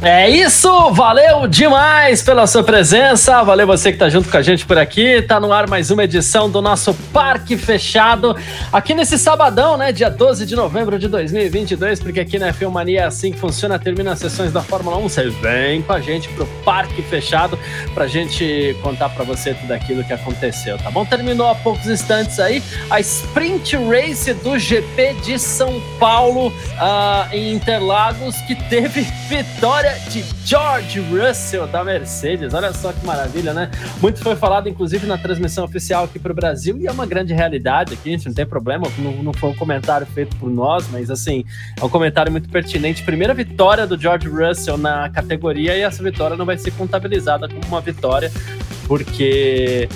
É isso, valeu demais pela sua presença, valeu você que tá junto com a gente por aqui, tá no ar mais uma edição do nosso Parque Fechado, aqui nesse sabadão, né, dia 12 de novembro de 2022, porque aqui na F1 Mania é assim que funciona, termina as sessões da Fórmula 1, você vem com a gente pro Parque Fechado pra gente contar pra você tudo aquilo que aconteceu, tá bom? Terminou há poucos instantes aí a Sprint Race do GP de São Paulo uh, em Interlagos, que teve vitória vitória de George Russell da Mercedes. Olha só que maravilha, né? Muito foi falado, inclusive, na transmissão oficial aqui para o Brasil, e é uma grande realidade aqui, não tem problema, não, não foi um comentário feito por nós, mas assim, é um comentário muito pertinente. Primeira vitória do George Russell na categoria, e essa vitória não vai ser contabilizada como uma vitória, porque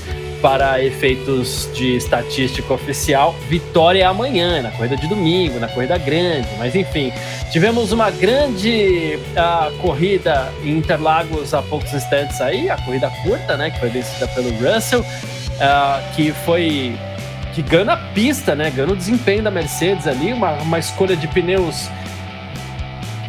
para efeitos de estatística oficial, vitória é amanhã, na corrida de domingo, na corrida grande, mas enfim, tivemos uma grande uh, corrida em Interlagos há poucos instantes aí, a corrida curta, né, que foi vencida pelo Russell, uh, que foi que ganha a pista, né, ganha o desempenho da Mercedes ali, uma, uma escolha de pneus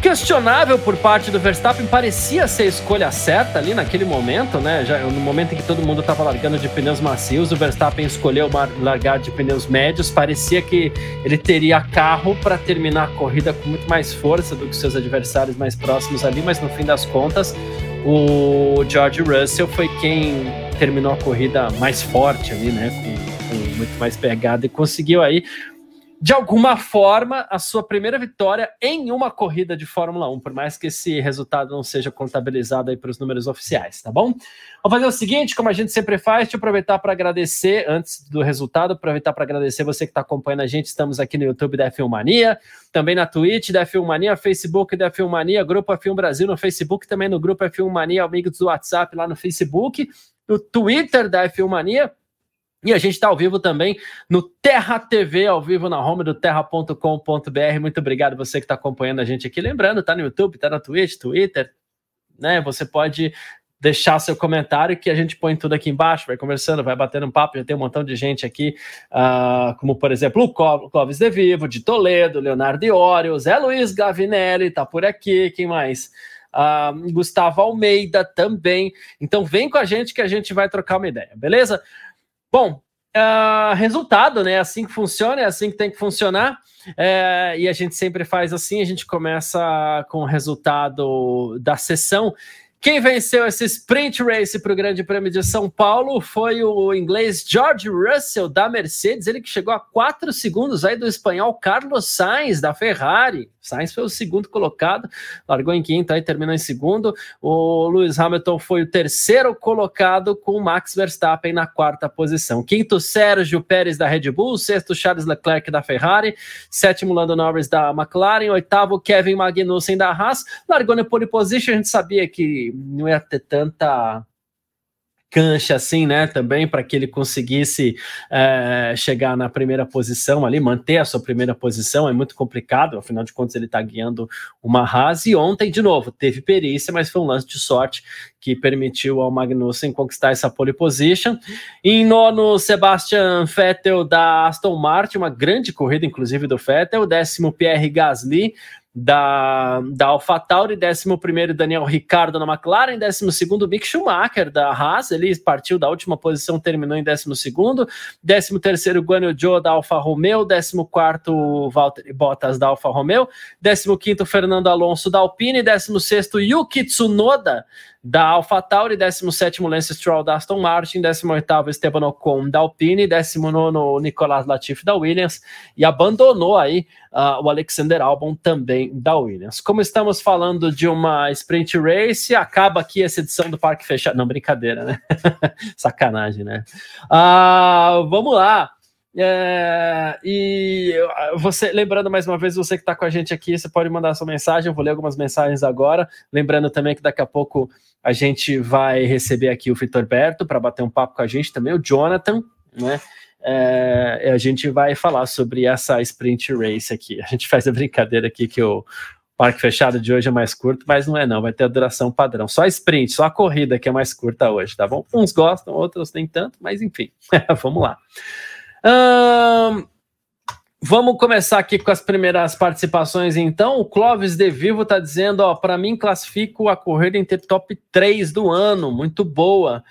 questionável por parte do Verstappen, parecia ser a escolha certa ali naquele momento, né? Já no momento em que todo mundo estava largando de pneus macios, o Verstappen escolheu largar de pneus médios. Parecia que ele teria carro para terminar a corrida com muito mais força do que seus adversários mais próximos ali, mas no fim das contas, o George Russell foi quem terminou a corrida mais forte ali, né? Com, com muito mais pegada e conseguiu aí de alguma forma, a sua primeira vitória em uma corrida de Fórmula 1, por mais que esse resultado não seja contabilizado aí para os números oficiais, tá bom? Vamos fazer o seguinte, como a gente sempre faz, eu aproveitar para agradecer, antes do resultado, aproveitar para agradecer você que está acompanhando a gente, estamos aqui no YouTube da F1 Mania, também na Twitch da F1 Mania, Facebook da F1 Mania, Grupo F1 Brasil no Facebook, também no Grupo F1 Mania, amigos do WhatsApp lá no Facebook, no Twitter da F1 Mania, e a gente está ao vivo também no Terra TV, ao vivo na home do terra.com.br. Muito obrigado você que está acompanhando a gente aqui. Lembrando, tá no YouTube, tá na Twitch, Twitter, né? Você pode deixar seu comentário que a gente põe tudo aqui embaixo, vai conversando, vai batendo um papo. Já tem um montão de gente aqui, uh, como por exemplo o Clóvis De Vivo, de Toledo, Leonardo Iório, Zé Luiz Gavinelli, tá por aqui. Quem mais? Uh, Gustavo Almeida também. Então vem com a gente que a gente vai trocar uma ideia, beleza? Bom, uh, resultado, né? É assim que funciona, é assim que tem que funcionar. É, e a gente sempre faz assim, a gente começa com o resultado da sessão. Quem venceu esse sprint race para o Grande Prêmio de São Paulo foi o inglês George Russell da Mercedes, ele que chegou a quatro segundos aí do espanhol Carlos Sainz da Ferrari. Sainz foi o segundo colocado, largou em quinto, aí terminou em segundo. O Lewis Hamilton foi o terceiro colocado, com Max Verstappen na quarta posição. Quinto, Sérgio Pérez da Red Bull. Sexto, Charles Leclerc da Ferrari. Sétimo, Lando Norris da McLaren. Oitavo, Kevin Magnussen da Haas. Largou na pole position, a gente sabia que não ia ter tanta cancha assim, né, também para que ele conseguisse é, chegar na primeira posição ali, manter a sua primeira posição, é muito complicado, afinal de contas ele está guiando uma Haas, e ontem, de novo, teve perícia, mas foi um lance de sorte que permitiu ao Magnussen conquistar essa pole position. Em nono, Sebastian Vettel da Aston Martin, uma grande corrida, inclusive, do Vettel, décimo Pierre Gasly, da, da AlphaTauri, 11 Daniel Ricardo na McLaren, 12 Mick Schumacher da Haas, ele partiu da última posição, terminou em 12 13 Guanyu Zhou da Alfa Romeo, 14 Valtteri Bottas da Alfa Romeo, 15 Fernando Alonso da Alpine, 16 Yuki Tsunoda da AlphaTauri, 17 Lance Stroll da Aston Martin, 18 Esteban Ocon da Alpine, 19 Nicolas Latifi da Williams e abandonou aí uh, o Alexander Albon também da Williams. Como estamos falando de uma sprint race, acaba aqui essa edição do Parque Fechado. Não, brincadeira, né? Sacanagem, né? Uh, vamos lá. É, e você, lembrando mais uma vez, você que está com a gente aqui, você pode mandar sua mensagem. Eu vou ler algumas mensagens agora. Lembrando também que daqui a pouco a gente vai receber aqui o Vitor Berto para bater um papo com a gente também, o Jonathan, né? É, a gente vai falar sobre essa sprint race aqui. A gente faz a brincadeira aqui que o, parque fechado de hoje é mais curto, mas não é não, vai ter a duração padrão. Só a sprint, só a corrida que é mais curta hoje, tá bom? Uns gostam, outros nem tanto, mas enfim, vamos lá. Vamos começar aqui com as primeiras participações, então. O Clóvis De Vivo está dizendo: ó, para mim, classifico a corrida entre top 3 do ano, muito boa.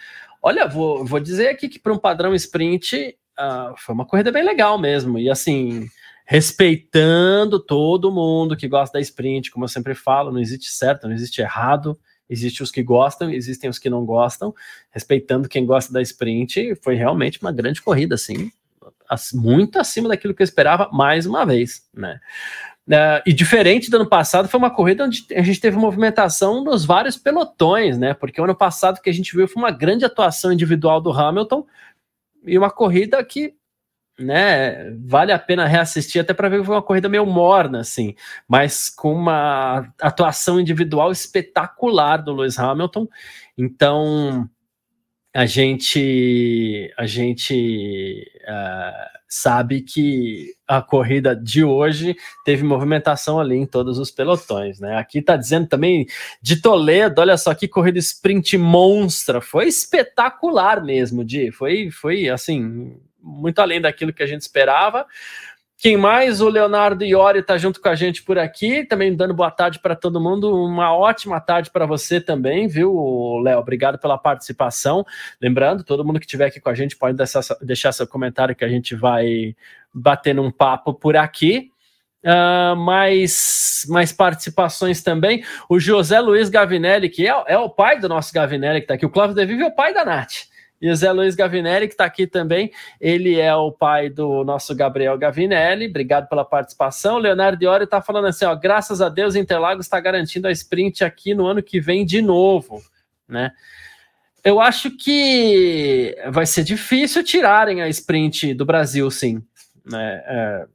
Olha, vou, vou dizer aqui que para um padrão sprint uh, foi uma corrida bem legal mesmo. E assim, respeitando todo mundo que gosta da sprint, como eu sempre falo, não existe certo, não existe errado. Existem os que gostam, existem os que não gostam. Respeitando quem gosta da sprint, foi realmente uma grande corrida, assim, muito acima daquilo que eu esperava, mais uma vez, né? Uh, e diferente do ano passado, foi uma corrida onde a gente teve movimentação nos vários pelotões, né? Porque o ano passado que a gente viu foi uma grande atuação individual do Hamilton e uma corrida que né, vale a pena reassistir até para ver que foi uma corrida meio morna, assim, mas com uma atuação individual espetacular do Lewis Hamilton. Então, a gente a gente uh, sabe que a corrida de hoje teve movimentação ali em todos os pelotões, né? Aqui está dizendo também de Toledo, olha só que corrida sprint monstra, foi espetacular mesmo, de foi foi assim muito além daquilo que a gente esperava. Quem mais? O Leonardo Iori está junto com a gente por aqui, também dando boa tarde para todo mundo. Uma ótima tarde para você também, viu, Léo? Obrigado pela participação. Lembrando, todo mundo que estiver aqui com a gente pode deixar, deixar seu comentário que a gente vai bater um papo por aqui. Uh, mais, mais participações também. O José Luiz Gavinelli, que é, é o pai do nosso Gavinelli, que está aqui. O Cláudio De Vive é o pai da Nath. E o Zé Luiz Gavinelli, que está aqui também, ele é o pai do nosso Gabriel Gavinelli. Obrigado pela participação. Leonardo Diori está falando assim: ó, graças a Deus, Interlagos está garantindo a sprint aqui no ano que vem de novo, né? Eu acho que vai ser difícil tirarem a sprint do Brasil, sim. Né? É,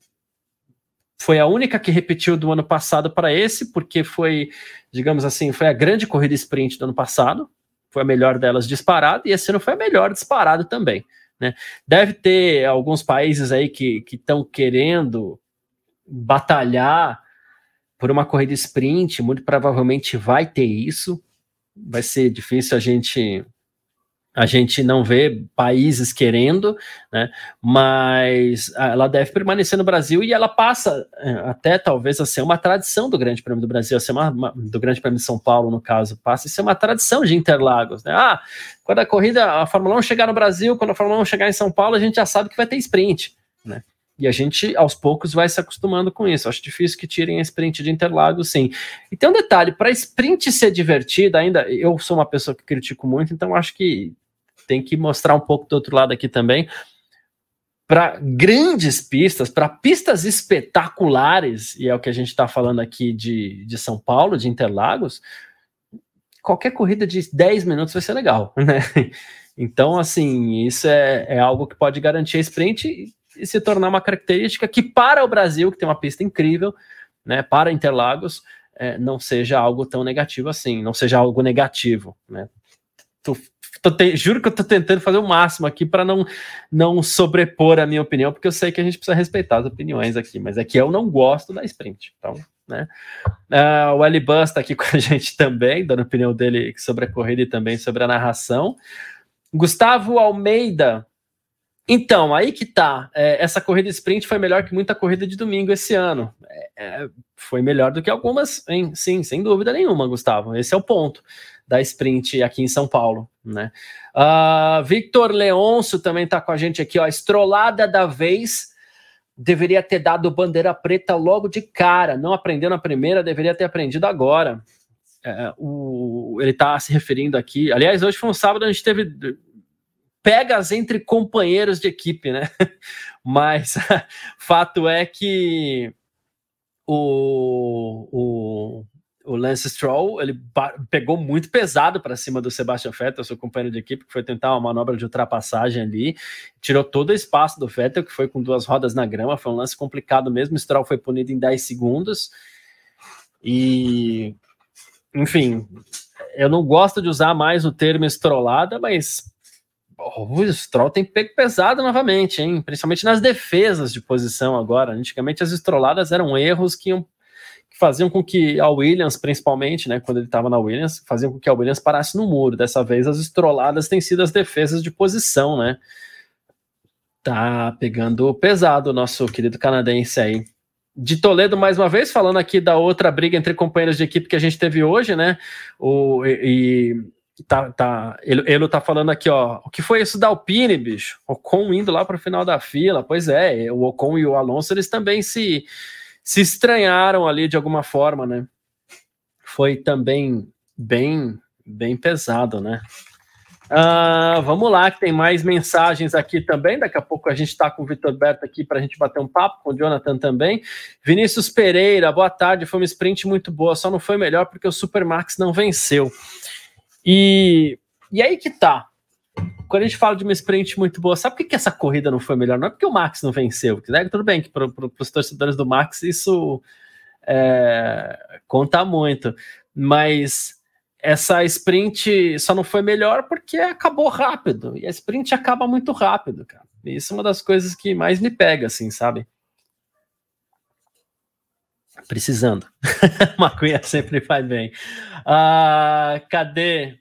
foi a única que repetiu do ano passado para esse, porque foi, digamos assim, foi a grande corrida sprint do ano passado, foi a melhor delas disparado, e esse ano foi a melhor disparado também. Né? Deve ter alguns países aí que estão querendo batalhar por uma corrida sprint, muito provavelmente vai ter isso. Vai ser difícil a gente a gente não vê países querendo, né? mas ela deve permanecer no Brasil e ela passa é, até talvez a ser uma tradição do Grande Prêmio do Brasil, a ser uma, uma, do Grande Prêmio de São Paulo, no caso, passa a ser uma tradição de Interlagos. Né? Ah, quando a corrida, a Fórmula 1 chegar no Brasil, quando a Fórmula 1 chegar em São Paulo, a gente já sabe que vai ter sprint. Né? E a gente, aos poucos, vai se acostumando com isso. Acho difícil que tirem a sprint de Interlagos, sim. E tem um detalhe: para sprint ser divertida, ainda eu sou uma pessoa que critico muito, então acho que tem que mostrar um pouco do outro lado aqui também. Para grandes pistas, para pistas espetaculares, e é o que a gente está falando aqui de, de São Paulo, de Interlagos, qualquer corrida de 10 minutos vai ser legal, né? Então, assim, isso é, é algo que pode garantir a sprint e, e se tornar uma característica que, para o Brasil, que tem uma pista incrível, né, para Interlagos, é, não seja algo tão negativo assim, não seja algo negativo, né? Te, juro que eu tô tentando fazer o máximo aqui para não, não sobrepor a minha opinião, porque eu sei que a gente precisa respeitar as opiniões aqui, mas é que eu não gosto da sprint. Então, né? Uh, o Eli Bus está aqui com a gente também, dando a opinião dele sobre a corrida e também sobre a narração. Gustavo Almeida. Então, aí que tá. É, essa corrida sprint foi melhor que muita corrida de domingo esse ano. É, é, foi melhor do que algumas, hein? sim, sem dúvida nenhuma, Gustavo. Esse é o ponto da sprint aqui em São Paulo, né? Uh, Victor Leonço também está com a gente aqui, ó. Estrolada da vez deveria ter dado bandeira preta logo de cara. Não aprendeu na primeira, deveria ter aprendido agora. É, o, ele está se referindo aqui. Aliás, hoje foi um sábado, a gente teve pegas entre companheiros de equipe, né? Mas fato é que o, o, o Lance Stroll ele pegou muito pesado para cima do Sebastian Vettel, seu companheiro de equipe, que foi tentar uma manobra de ultrapassagem ali, tirou todo o espaço do Vettel, que foi com duas rodas na grama, foi um lance complicado mesmo. Stroll foi punido em 10 segundos. E, enfim, eu não gosto de usar mais o termo estrolada, mas o Stroll tem pego pesado novamente, hein? Principalmente nas defesas de posição agora. Antigamente as estroladas eram erros que iam faziam com que a Williams, principalmente, né, quando ele estava na Williams, faziam com que a Williams parasse no muro. Dessa vez as estroladas têm sido as defesas de posição, né? Tá pegando pesado o nosso querido canadense aí. De Toledo, mais uma vez, falando aqui da outra briga entre companheiros de equipe que a gente teve hoje, né? O, e, e tá, tá, ele, ele tá falando aqui, ó. O que foi isso da Alpine, bicho? Ocon indo lá para o final da fila. Pois é, o Ocon e o Alonso, eles também se se estranharam ali de alguma forma, né? Foi também bem, bem pesado, né? Uh, vamos lá, que tem mais mensagens aqui também. Daqui a pouco a gente está com o Vitor Berto aqui para a gente bater um papo, com o Jonathan também. Vinícius Pereira, boa tarde. Foi uma sprint muito boa, só não foi melhor porque o Supermax não venceu. E, e aí que tá quando a gente fala de uma sprint muito boa, sabe por que, que essa corrida não foi melhor? Não é porque o Max não venceu, né? tudo bem que para pro, os torcedores do Max isso é, conta muito, mas essa sprint só não foi melhor porque acabou rápido, e a sprint acaba muito rápido, cara. Isso é uma das coisas que mais me pega, assim, sabe? Precisando. Maconha sempre faz bem. Ah, cadê?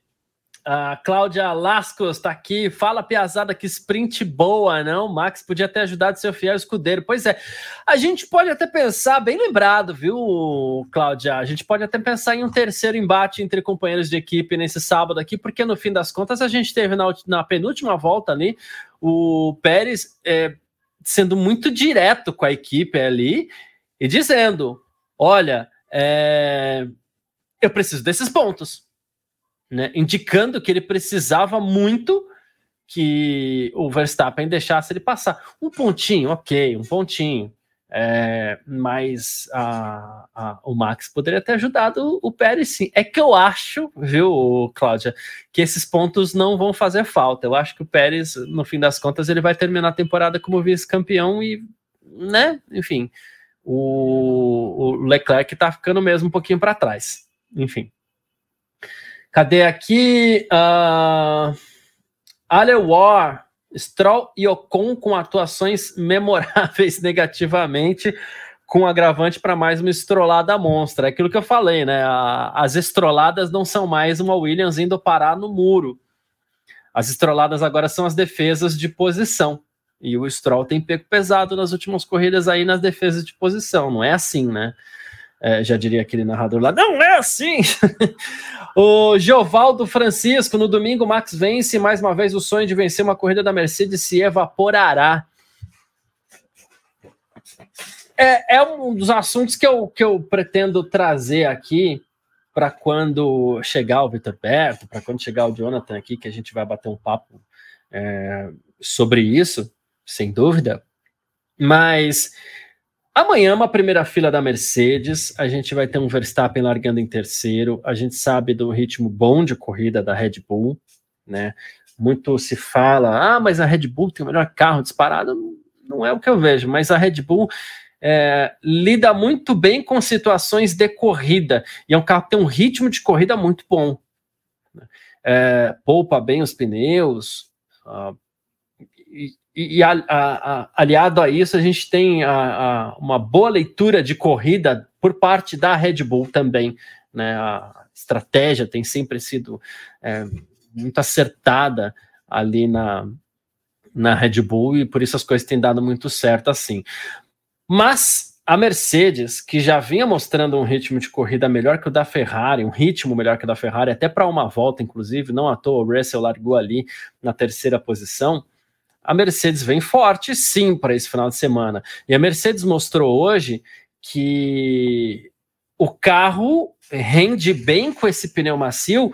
A Cláudia Lascos está aqui, fala piazada que sprint boa, não? Max podia ter ajudado seu fiel escudeiro. Pois é, a gente pode até pensar, bem lembrado, viu, Cláudia? A gente pode até pensar em um terceiro embate entre companheiros de equipe nesse sábado aqui, porque no fim das contas a gente teve na, na penúltima volta ali o Pérez é, sendo muito direto com a equipe ali e dizendo: olha, é, eu preciso desses pontos né, indicando que ele precisava muito que o Verstappen deixasse ele passar. Um pontinho, ok, um pontinho. É, mas a, a, o Max poderia ter ajudado o, Pérez sim. É que eu acho, viu, Cláudia, que esses pontos não vão fazer falta. Eu acho que o Pérez, no fim das contas, ele vai terminar a temporada como vice-campeão e, né, enfim, o, o Leclerc tá ficando mesmo um pouquinho para trás. Enfim. Cadê aqui? Uh, War, Stroll e Ocon com atuações memoráveis negativamente, com agravante para mais uma estrolada monstra. É aquilo que eu falei, né? as estroladas não são mais uma Williams indo parar no muro. As estroladas agora são as defesas de posição. E o Stroll tem pego pesado nas últimas corridas aí nas defesas de posição. Não é assim, né? É, já diria aquele narrador lá, não é assim! o Giovaldo Francisco, no domingo, Max vence, mais uma vez o sonho de vencer uma corrida da Mercedes se evaporará. É, é um dos assuntos que eu, que eu pretendo trazer aqui para quando chegar o Vitor Berto, para quando chegar o Jonathan aqui, que a gente vai bater um papo é, sobre isso, sem dúvida. Mas Amanhã, uma primeira fila da Mercedes, a gente vai ter um Verstappen largando em terceiro. A gente sabe do ritmo bom de corrida da Red Bull, né? Muito se fala, ah, mas a Red Bull tem o melhor carro disparado. Não é o que eu vejo, mas a Red Bull é, lida muito bem com situações de corrida. E é um carro que tem um ritmo de corrida muito bom. Né? É, poupa bem os pneus, uh, e, e a, a, a, aliado a isso, a gente tem uma boa leitura de corrida por parte da Red Bull também. Né? A estratégia tem sempre sido é, muito acertada ali na, na Red Bull e por isso as coisas têm dado muito certo assim. Mas a Mercedes, que já vinha mostrando um ritmo de corrida melhor que o da Ferrari, um ritmo melhor que o da Ferrari, até para uma volta, inclusive, não à toa, o Russell largou ali na terceira posição a Mercedes vem forte sim para esse final de semana. E a Mercedes mostrou hoje que o carro rende bem com esse pneu macio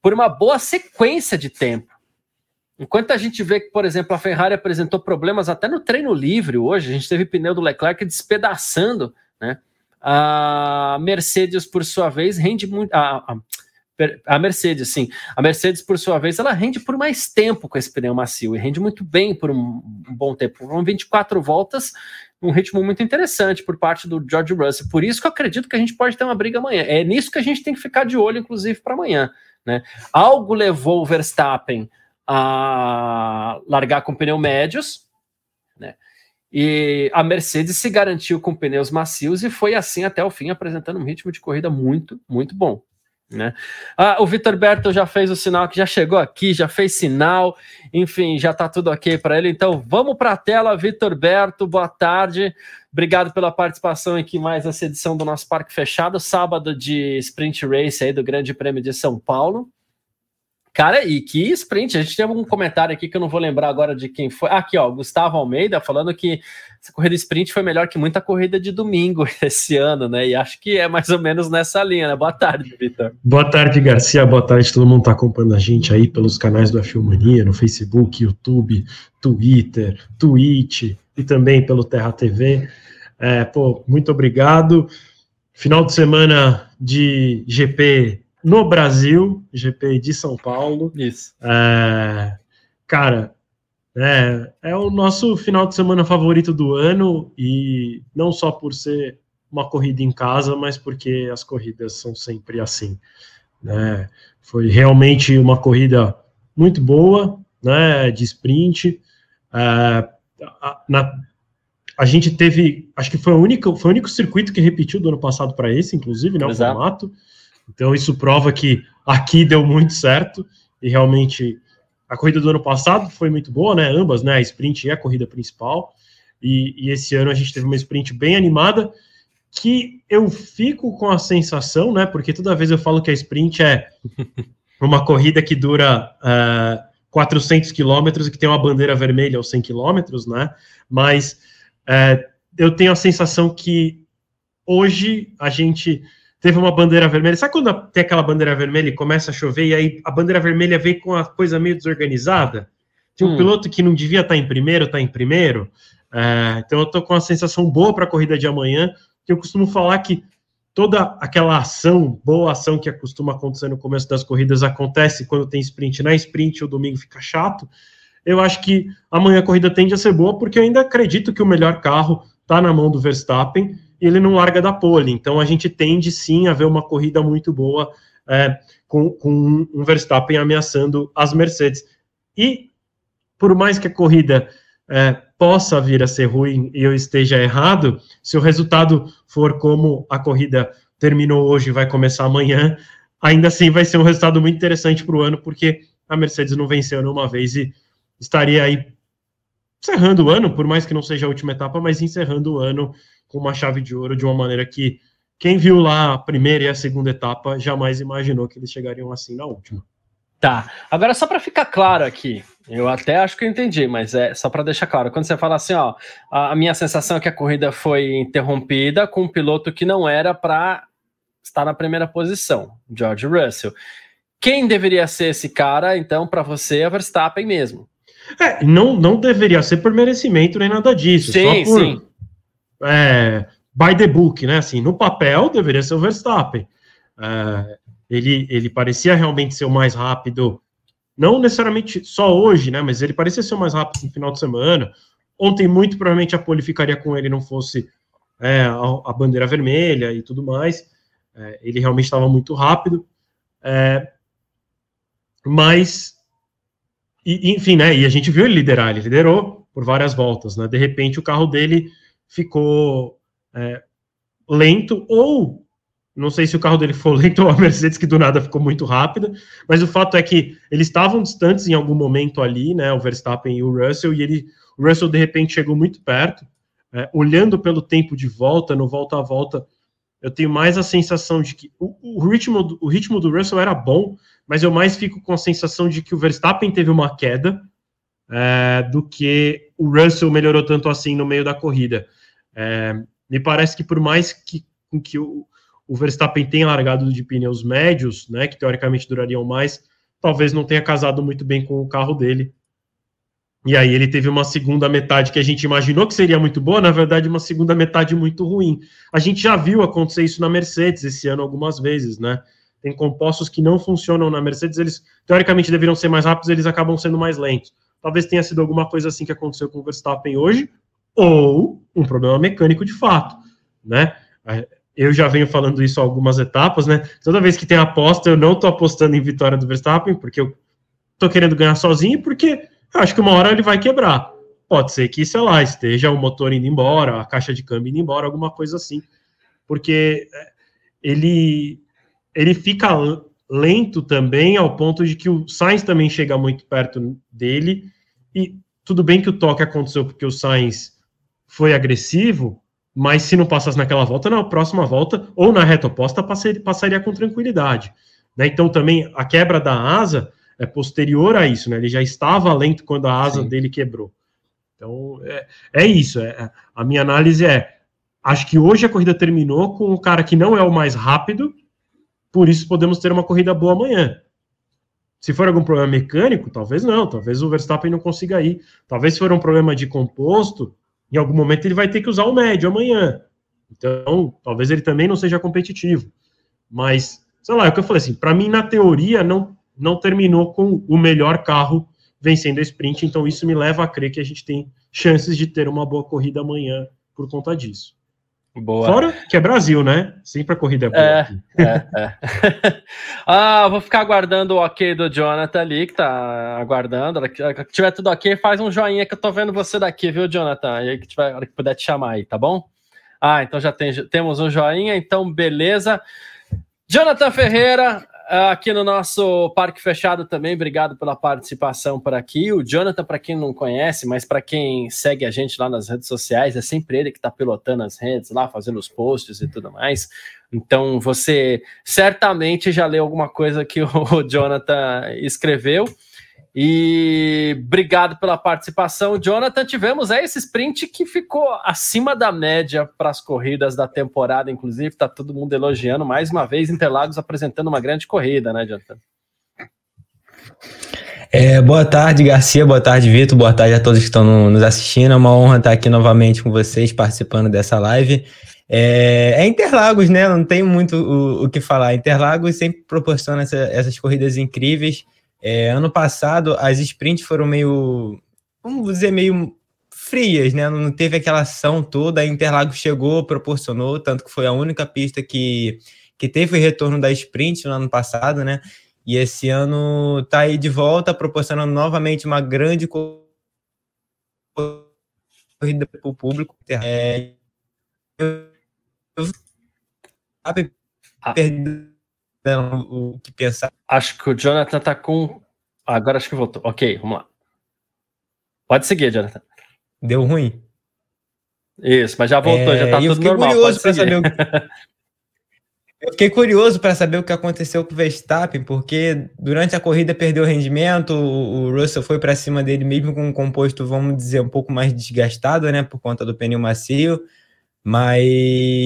por uma boa sequência de tempo. Enquanto a gente vê que, por exemplo, a Ferrari apresentou problemas até no treino livre hoje, a gente teve pneu do Leclerc despedaçando, né? A Mercedes, por sua vez, rende muito. A, a Mercedes, sim. A Mercedes, por sua vez, ela rende por mais tempo com esse pneu macio e rende muito bem por um, bom tempo. Foram 24 voltas, um ritmo muito interessante por parte do George Russell. Por isso que eu acredito que a gente pode ter uma briga amanhã. É nisso que a gente tem que ficar de olho, inclusive, para amanhã. Né? Algo levou o Verstappen a largar com pneu médios, né? E a Mercedes se garantiu com pneus macios e foi assim até o fim, apresentando um ritmo de corrida muito, muito bom. Né? Ah, o Vitor Berto já fez o sinal que já chegou aqui, já fez sinal, enfim, já está tudo ok para ele. Então vamos para a tela, Vitor Berto, boa tarde. Obrigado pela participação aqui mais essa edição do nosso Parque Fechado, sábado de Sprint Race aí do Grande Prêmio de São Paulo. Cara, e que sprint? A gente tem um comentário aqui que eu não vou lembrar agora de quem foi. Aqui, ó, Gustavo Almeida falando que essa corrida sprint foi melhor que muita corrida de domingo esse ano, né? E acho que é mais ou menos nessa linha, né? Boa tarde, Vitor. Boa tarde, Garcia. Boa tarde, todo mundo está acompanhando a gente aí pelos canais do Afilmania, no Facebook, YouTube, Twitter, Twitch e também pelo Terra TV. É, pô, muito obrigado. Final de semana de GP no Brasil, GP de São Paulo. Isso. É, cara, é, é o nosso final de semana favorito do ano e não só por ser uma corrida em casa, mas porque as corridas são sempre assim. Né? Foi realmente uma corrida muito boa, né, de sprint. É, a, na, a gente teve, acho que foi o único, foi o único circuito que repetiu do ano passado para esse, inclusive, né, o formato. Então isso prova que aqui deu muito certo e realmente a corrida do ano passado foi muito boa, né? Ambas, né? A sprint e a corrida principal. E, e esse ano a gente teve uma sprint bem animada que eu fico com a sensação, né? Porque toda vez eu falo que a sprint é uma corrida que dura uh, 400 quilômetros e que tem uma bandeira vermelha aos 100 quilômetros, né? Mas uh, eu tenho a sensação que hoje a gente teve uma bandeira vermelha. Sabe quando tem aquela bandeira vermelha e começa a chover e aí a bandeira vermelha vem com a coisa meio desorganizada? Tinha um hum. piloto que não devia estar em primeiro, está em primeiro. É, então eu estou com uma sensação boa para a corrida de amanhã, que eu costumo falar que toda aquela ação, boa ação que costuma acontecer no começo das corridas acontece quando tem sprint. Na sprint o domingo fica chato. Eu acho que amanhã a corrida tende a ser boa, porque eu ainda acredito que o melhor carro está na mão do Verstappen e ele não larga da pole. Então a gente tende sim a ver uma corrida muito boa é, com, com um Verstappen ameaçando as Mercedes. E por mais que a corrida é, possa vir a ser ruim e eu esteja errado, se o resultado for como a corrida terminou hoje e vai começar amanhã, ainda assim vai ser um resultado muito interessante para o ano, porque a Mercedes não venceu nenhuma vez e estaria aí encerrando o ano, por mais que não seja a última etapa, mas encerrando o ano com uma chave de ouro de uma maneira que quem viu lá a primeira e a segunda etapa jamais imaginou que eles chegariam assim na última. Tá. Agora, só para ficar claro aqui, eu até acho que eu entendi, mas é só para deixar claro. Quando você fala assim, ó, a minha sensação é que a corrida foi interrompida com um piloto que não era para estar na primeira posição, George Russell. Quem deveria ser esse cara, então, para você é Verstappen mesmo? É, não, não deveria ser por merecimento nem nada disso. Sim, por, sim é, by the book, né? Assim, no papel deveria ser o Verstappen. É, ele, ele parecia realmente ser o mais rápido, não necessariamente só hoje, né? Mas ele parecia ser o mais rápido no final de semana. Ontem, muito provavelmente, a pole ficaria com ele não fosse é, a, a, bandeira vermelha e tudo mais. É, ele realmente estava muito rápido. É, mas, e, enfim, né? E a gente viu ele liderar, ele liderou por várias voltas, né? De repente, o carro dele ficou é, lento, ou não sei se o carro dele foi lento ou a Mercedes que do nada ficou muito rápida, mas o fato é que eles estavam distantes em algum momento ali, né, o Verstappen e o Russell, e ele, o Russell de repente chegou muito perto, é, olhando pelo tempo de volta, no volta a volta, eu tenho mais a sensação de que o, o, ritmo, o ritmo do Russell era bom, mas eu mais fico com a sensação de que o Verstappen teve uma queda é, do que o Russell melhorou tanto assim no meio da corrida. É, me parece que por mais que, que o, o, Verstappen tenha largado de pneus médios, né, que teoricamente durariam mais, talvez não tenha casado muito bem com o carro dele. E aí ele teve uma segunda metade que a gente imaginou que seria muito boa, na verdade uma segunda metade muito ruim. A gente já viu acontecer isso na Mercedes esse ano algumas vezes, né? Tem compostos que não funcionam na Mercedes, eles teoricamente deveriam ser mais rápidos, eles acabam sendo mais lentos. Talvez tenha sido alguma coisa assim que aconteceu com o Verstappen hoje, ou um problema mecânico de fato, né? Eu já venho falando isso algumas etapas, né? Toda vez que tem aposta, eu não estou apostando em vitória do Verstappen, porque eu estou querendo ganhar sozinho, porque eu acho que uma hora ele vai quebrar. pode ser que, sei lá, esteja o motor indo embora, a caixa de câmbio indo embora, alguma coisa assim. Porque é, ele, ele fica lento também, ao ponto de que o Sainz também chega muito perto dele. E tudo bem que o toque aconteceu porque o Sainz foi agressivo, mas se não passasse naquela volta, na próxima volta, ou na reta oposta, passaria, passaria com tranquilidade. Né? Então, também, a quebra da asa é posterior a isso, né? Ele já estava lento quando a asa Sim. dele quebrou. Então, é, é isso. É, a minha análise é: acho que hoje a corrida terminou com um cara que não é o mais rápido, por isso podemos ter uma corrida boa amanhã. Se for algum problema mecânico, talvez não, talvez o Verstappen não consiga ir. Talvez se for um problema de composto, em algum momento ele vai ter que usar o médio amanhã. Então, talvez ele também não seja competitivo. Mas, sei lá, é o que eu falei assim, para mim, na teoria, não não terminou com o melhor carro vencendo a sprint, então isso me leva a crer que a gente tem chances de ter uma boa corrida amanhã por conta disso. Boa. Fora que é Brasil, né? Sempre a corrida é boa. É, é, é. ah, vou ficar aguardando o ok do Jonathan ali, que tá aguardando. Se tiver tudo ok, faz um joinha que eu tô vendo você daqui, viu, Jonathan? E aí que tiver, hora que puder te chamar aí, tá bom? Ah, então já tem, temos um joinha, então beleza. Jonathan Ferreira, aqui no nosso Parque Fechado também, obrigado pela participação por aqui. O Jonathan, para quem não conhece, mas para quem segue a gente lá nas redes sociais, é sempre ele que está pilotando as redes lá, fazendo os posts e tudo mais. Então, você certamente já leu alguma coisa que o Jonathan escreveu. E obrigado pela participação, Jonathan. Tivemos aí esse sprint que ficou acima da média para as corridas da temporada, inclusive. Está todo mundo elogiando mais uma vez Interlagos apresentando uma grande corrida, né, Jonathan? É, boa tarde, Garcia. Boa tarde, Vitor. Boa tarde a todos que estão nos assistindo. É uma honra estar aqui novamente com vocês, participando dessa live. É, é Interlagos, né? Não tem muito o, o que falar. Interlagos sempre proporciona essa, essas corridas incríveis. É, ano passado, as sprints foram meio, vamos dizer, meio frias, né? Não teve aquela ação toda. A Interlagos chegou, proporcionou, tanto que foi a única pista que, que teve o retorno da sprint no ano passado, né? E esse ano tá aí de volta, proporcionando novamente uma grande corrida para o público. É, eu, eu, ah o que pensar. Acho que o Jonathan tá com. Agora acho que voltou. Ok, vamos lá. Pode seguir, Jonathan. Deu ruim. Isso, mas já voltou, é, já tá tudo normal. Curioso saber o... Eu fiquei curioso para saber o que aconteceu com o Verstappen, porque durante a corrida perdeu rendimento, o Russell foi para cima dele mesmo com um composto, vamos dizer, um pouco mais desgastado, né, por conta do pneu macio. Mas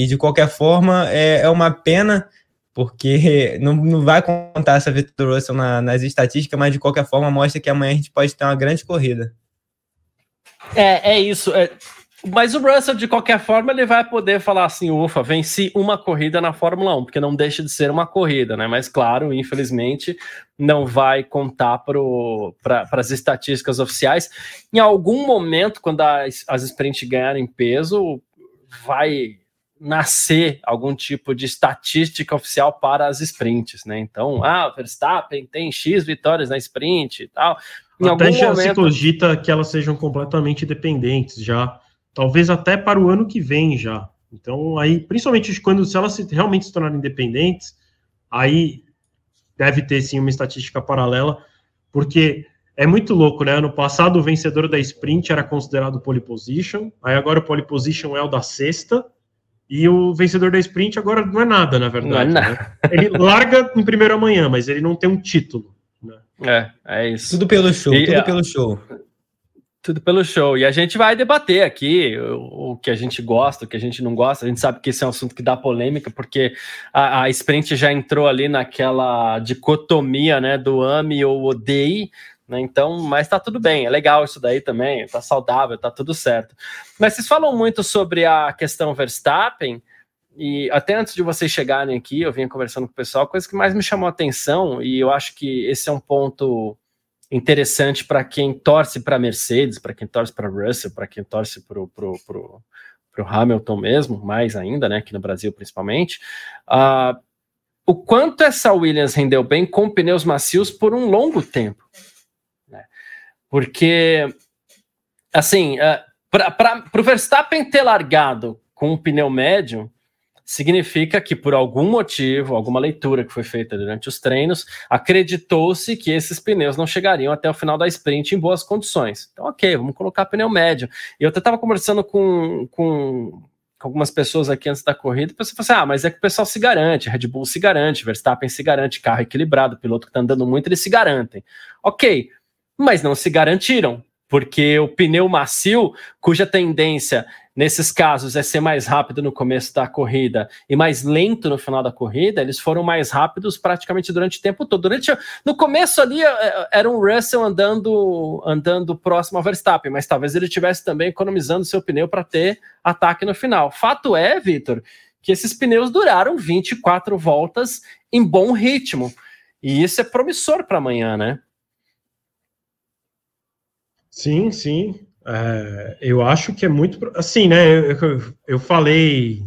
de qualquer forma, é, é uma pena porque não, não vai contar essa Victor Russell na, nas estatísticas, mas de qualquer forma mostra que amanhã a gente pode ter uma grande corrida. É, é isso. É, mas o Russell, de qualquer forma, ele vai poder falar assim: ufa, venci uma corrida na Fórmula 1, porque não deixa de ser uma corrida, né? Mas, claro, infelizmente, não vai contar para as estatísticas oficiais. Em algum momento, quando as, as sprints ganharem peso, vai nascer algum tipo de estatística oficial para as sprints, né? Então, ah, o Verstappen tem X vitórias na sprint e tal. Em até já momento... se cogita que elas sejam completamente dependentes já, talvez até para o ano que vem já. Então, aí, principalmente quando se elas realmente se tornarem independentes, aí deve ter sim uma estatística paralela, porque é muito louco, né? Ano passado o vencedor da sprint era considerado pole position, aí agora o pole position é o da sexta, e o vencedor da sprint agora não é nada, na verdade. Não é né? nada. Né? Ele larga em primeiro amanhã, mas ele não tem um título. Né? É, é isso. Tudo pelo show, e, tudo é, pelo show. Tudo pelo show. E a gente vai debater aqui o, o, que a gente gosta, o que a gente não gosta. A gente sabe que esse é um assunto que dá polêmica, porque a, a sprint já entrou ali naquela dicotomia né, do ame ou odeie. Né? Então, mas tá tudo bem, é legal isso daí também, tá saudável, tá tudo certo. Mas vocês falam muito sobre a questão Verstappen, e até antes de vocês chegarem aqui, eu vinha conversando com o pessoal, coisa que mais me chamou a atenção, e eu acho que esse é um ponto interessante para quem torce para Mercedes, para quem torce para Russell, para quem torce para o pro, pro, pro Hamilton mesmo, mais ainda, né, aqui no Brasil principalmente. Uh, o quanto essa Williams rendeu bem com pneus macios por um longo tempo. Porque assim, uh, para o Verstappen ter largado com um pneu médio, significa que, por algum motivo, alguma leitura que foi feita durante os treinos, acreditou-se que esses pneus não chegariam até o final da sprint em boas condições. Então, ok, vamos colocar pneu médio. E eu estava conversando com, com, algumas pessoas aqui antes da corrida, e você falou assim: ah, mas é que o pessoal se garante, Red Bull se garante, Verstappen se garante, carro equilibrado, piloto que está andando muito, eles se garantem. Ok, mas não se garantiram, porque o pneu macio, cuja tendência nesses casos é ser mais rápido no começo da corrida e mais lento no final da corrida, eles foram mais rápidos praticamente durante o tempo todo. Durante, no começo ali é, é, era um Russell andando andando próximo ao Verstappen, mas talvez ele tivesse também economizando seu pneu para ter ataque no final. Fato é, Vitor, que esses pneus duraram 24 voltas em bom ritmo. E isso é promissor para amanhã, né? Sim, sim. É, eu acho que é muito. Assim, né? Eu, eu falei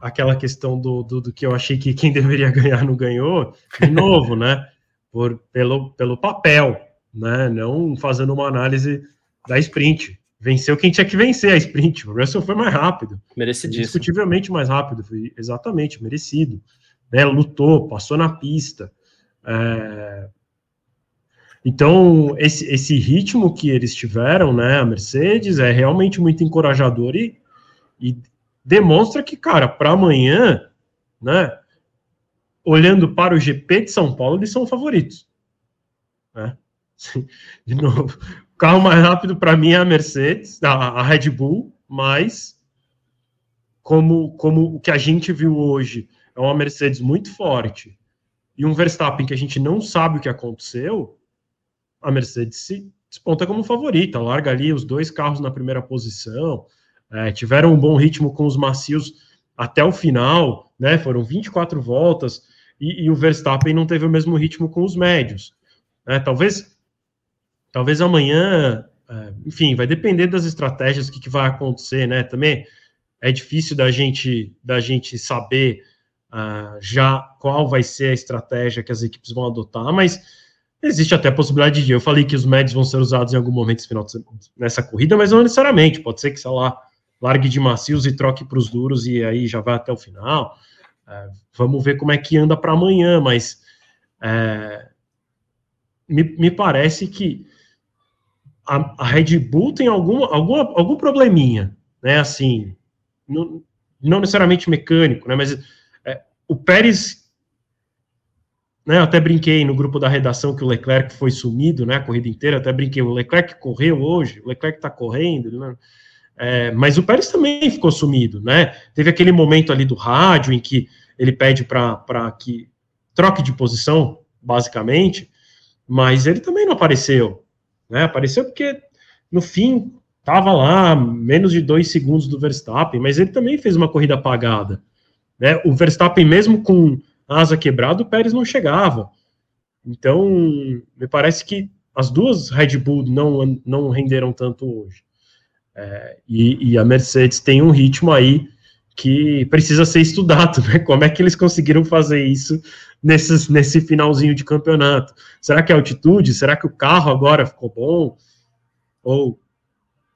aquela questão do, do, do, que eu achei que quem deveria ganhar não ganhou, de novo, né? Por, pelo, pelo papel, né? Não fazendo uma análise da sprint. Venceu quem tinha que vencer a sprint. O Russell foi mais rápido. Merecidíssimo. Discutivelmente mais rápido. Foi exatamente, merecido. Né? Lutou, passou na pista. É, então, esse, esse ritmo que eles tiveram, né, a Mercedes, é realmente muito encorajador e, e demonstra que, cara, para amanhã, né, olhando para o GP de São Paulo, eles são favoritos. Né? De novo, o carro mais rápido para mim é a Mercedes, a, a Red Bull, mas como, como o que a gente viu hoje é uma Mercedes muito forte e um Verstappen que a gente não sabe o que aconteceu, a Mercedes se desponta como favorita, larga ali os dois carros na primeira posição, é, tiveram um bom ritmo com os macios até o final, né? Foram 24 voltas e, e o Verstappen não teve o mesmo ritmo com os médios. Né? Talvez, talvez amanhã, é, enfim, vai depender das estratégias, o que, que vai acontecer, né? Também é difícil da gente, da gente saber uh, já qual vai ser a estratégia que as equipes vão adotar, mas Existe até a possibilidade de. Eu falei que os médios vão ser usados em algum momento nessa corrida, mas não necessariamente. Pode ser que, sei lá, largue de macios e troque para os duros e aí já vai até o final. É, vamos ver como é que anda para amanhã, mas é, me, me parece que a, a, Red Bull tem algum, algum, algum probleminha, né? Assim, não, não necessariamente mecânico, né? Mas é, o Pérez né, eu até brinquei no grupo da redação que o Leclerc foi sumido, né, a corrida inteira, até brinquei, o Leclerc correu hoje, o Leclerc está correndo, né, é, mas o Pérez também ficou sumido, né, teve aquele momento ali do rádio em que ele pede para que troque de posição, basicamente, mas ele também não apareceu, né, apareceu porque no fim estava lá, menos de dois segundos do Verstappen, mas ele também fez uma corrida apagada, né, o Verstappen mesmo com asa quebrada, o Pérez não chegava. Então, me parece que as duas Red Bull não, não renderam tanto hoje. É, e, e, a Mercedes tem um ritmo aí que precisa ser estudado, né? Como é que eles conseguiram fazer isso nesses, nesse finalzinho de campeonato? Será que é altitude? Será que o carro agora ficou bom? Ou,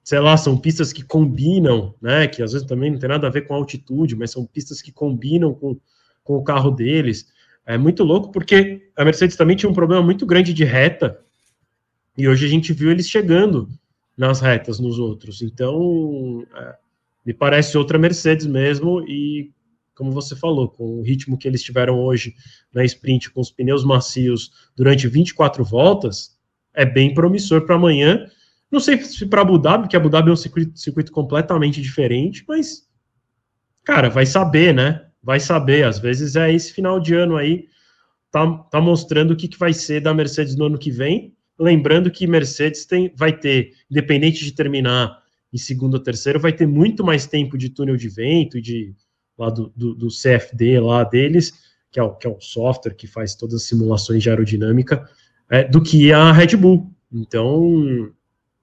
sei lá, são pistas que combinam, né? Que às vezes também não tem nada a ver com altitude, mas são pistas que combinam com, com o carro deles. É muito louco porque a Mercedes também tinha um problema muito grande de reta e hoje a gente viu eles chegando nas retas nos outros. Então, é, me parece outra Mercedes mesmo e como você falou, com o ritmo que eles tiveram hoje na sprint com os pneus macios durante 24 voltas, é bem promissor para amanhã. Não sei se para Abu Dhabi, porque Abu Dhabi é um circuito, circuito completamente diferente, mas cara, vai saber, né? Vai saber, às vezes é esse final de ano aí, tá, tá mostrando o que, que vai ser da Mercedes no ano que vem. Lembrando que Mercedes tem, vai ter, independente de terminar em segundo ou terceiro, vai ter muito mais tempo de túnel de vento, de lá do, do, do CFD lá deles, que é, o, que é o software que faz todas as simulações de aerodinâmica, é, do que a Red Bull. Então,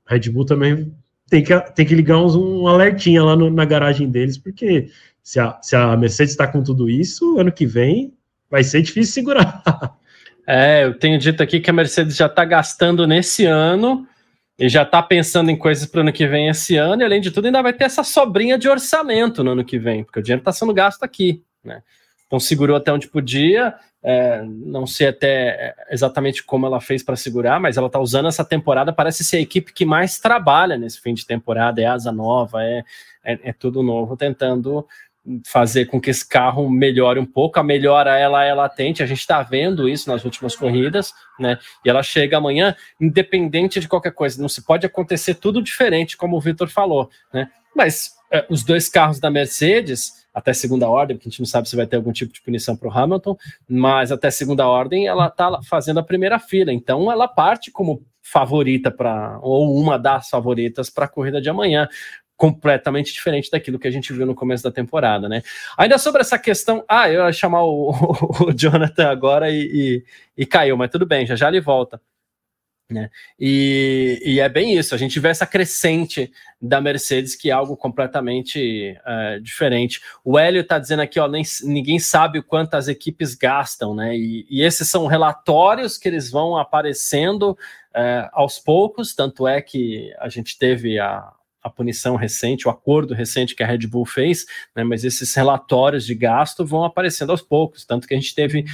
Red Bull também tem que, tem que ligar um alertinha lá no, na garagem deles, porque se a, se a Mercedes está com tudo isso, ano que vem vai ser difícil segurar. É, eu tenho dito aqui que a Mercedes já está gastando nesse ano E já está pensando em coisas para o ano que vem esse ano, e além de tudo, ainda vai ter essa sobrinha de orçamento no ano que vem, porque o dinheiro está sendo gasto aqui, né? Então segurou até onde podia, é, não sei até exatamente como ela fez para segurar, mas ela está usando essa temporada. Parece ser a equipe que mais trabalha nesse fim de temporada. É asa nova, é, é, é tudo novo, tentando fazer com que esse carro melhore um pouco. A melhora ela é latente, a gente está vendo isso nas últimas corridas, né? E ela chega amanhã, independente de qualquer coisa. Não se pode acontecer tudo diferente, como o Vitor falou, né? Mas é, os dois carros da Mercedes até segunda ordem, porque a gente não sabe se vai ter algum tipo de punição para o Hamilton, mas até segunda ordem ela está fazendo a primeira fila, então ela parte como favorita para, ou uma das favoritas para a corrida de amanhã. Completamente diferente daquilo que a gente viu no começo da temporada, né? Ainda sobre essa questão, ah, eu ia chamar o, o Jonathan agora e, e, e caiu, mas tudo bem, já já ele volta. Né? E, e, é bem isso, a gente vê essa crescente da Mercedes, que é algo completamente uh, diferente. O Hélio está dizendo aqui, ó, nem, ninguém sabe o quanto as equipes gastam, né? E, e esses são relatórios que eles vão aparecendo uh, aos poucos, tanto é que a gente teve a, a punição recente, o acordo recente que a Red Bull fez, né? Mas esses relatórios de gasto vão aparecendo aos poucos, tanto que a gente teve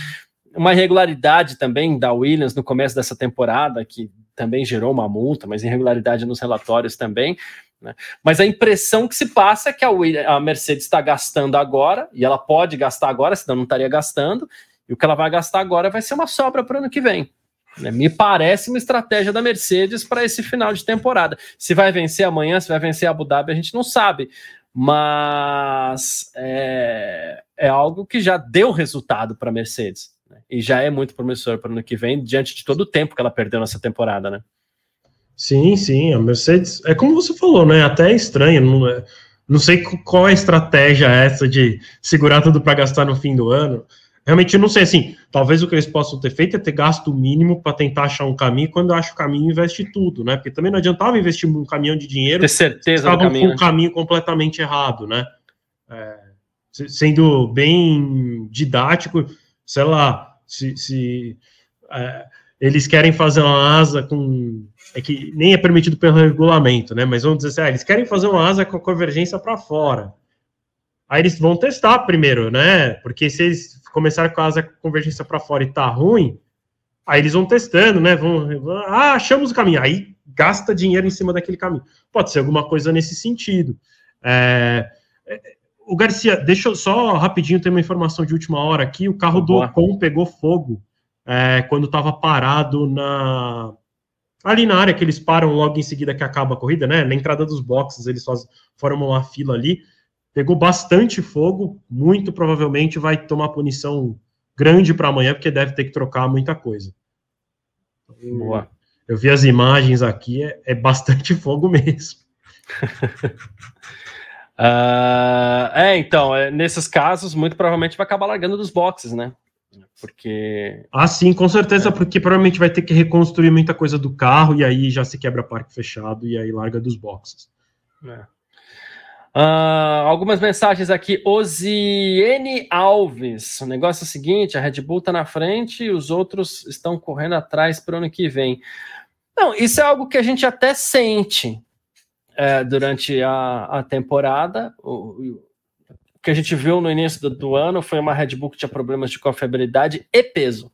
uma irregularidade também da Williams no começo dessa temporada, que também gerou uma multa, mas irregularidade nos relatórios também. Né? Mas a impressão que se passa é que a, Williams, a Mercedes está gastando agora, e ela pode gastar agora, senão não estaria gastando, e o que ela vai gastar agora vai ser uma sobra para o ano que vem. Né? Me parece uma estratégia da Mercedes para esse final de temporada. Se vai vencer amanhã, se vai vencer Abu Dhabi, a gente não sabe. Mas é, é algo que já deu resultado para a Mercedes. Né? E já é muito promissor para o ano que vem, diante de todo o tempo que ela perdeu nessa temporada, né? Sim, sim, a Mercedes, é como você falou, né? Até é estranho, não, é, não sei qual é a estratégia essa de segurar tudo para gastar no fim do ano. Realmente não sei assim, talvez o que eles possam ter feito é ter gasto o mínimo para tentar achar um caminho, quando acha o caminho, investe tudo, né? Porque também não adiantava investir um caminhão de dinheiro. Ter certeza do caminho. com né? caminho completamente errado, né? É, sendo bem didático, sei lá, se, se é, eles querem fazer uma asa com. É que nem é permitido pelo regulamento, né? Mas vamos dizer assim, ah, eles querem fazer uma asa com a convergência para fora. Aí eles vão testar primeiro, né? Porque se eles começarem com a asa convergência para fora e tá ruim, aí eles vão testando, né? Vão, ah, achamos o caminho. Aí gasta dinheiro em cima daquele caminho. Pode ser alguma coisa nesse sentido. É, o Garcia, deixa eu só rapidinho ter uma informação de última hora aqui. O carro do Ocon pegou fogo é, quando estava parado na ali na área que eles param logo em seguida que acaba a corrida, né? Na entrada dos boxes, eles faz, formam uma fila ali. Pegou bastante fogo, muito provavelmente vai tomar punição grande para amanhã, porque deve ter que trocar muita coisa. Boa. Eu vi as imagens aqui, é, é bastante fogo mesmo. Uh, é, então, é, nesses casos, muito provavelmente vai acabar largando dos boxes, né? Porque. Ah, sim, com certeza, é. porque provavelmente vai ter que reconstruir muita coisa do carro e aí já se quebra parque fechado e aí larga dos boxes. É. Uh, algumas mensagens aqui. Osiene Alves. O negócio é o seguinte: a Red Bull tá na frente e os outros estão correndo atrás para o ano que vem. Não, isso é algo que a gente até sente é, durante a, a temporada. O, o, que a gente viu no início do, do, ano foi uma Red Bull que tinha problemas de confiabilidade e peso.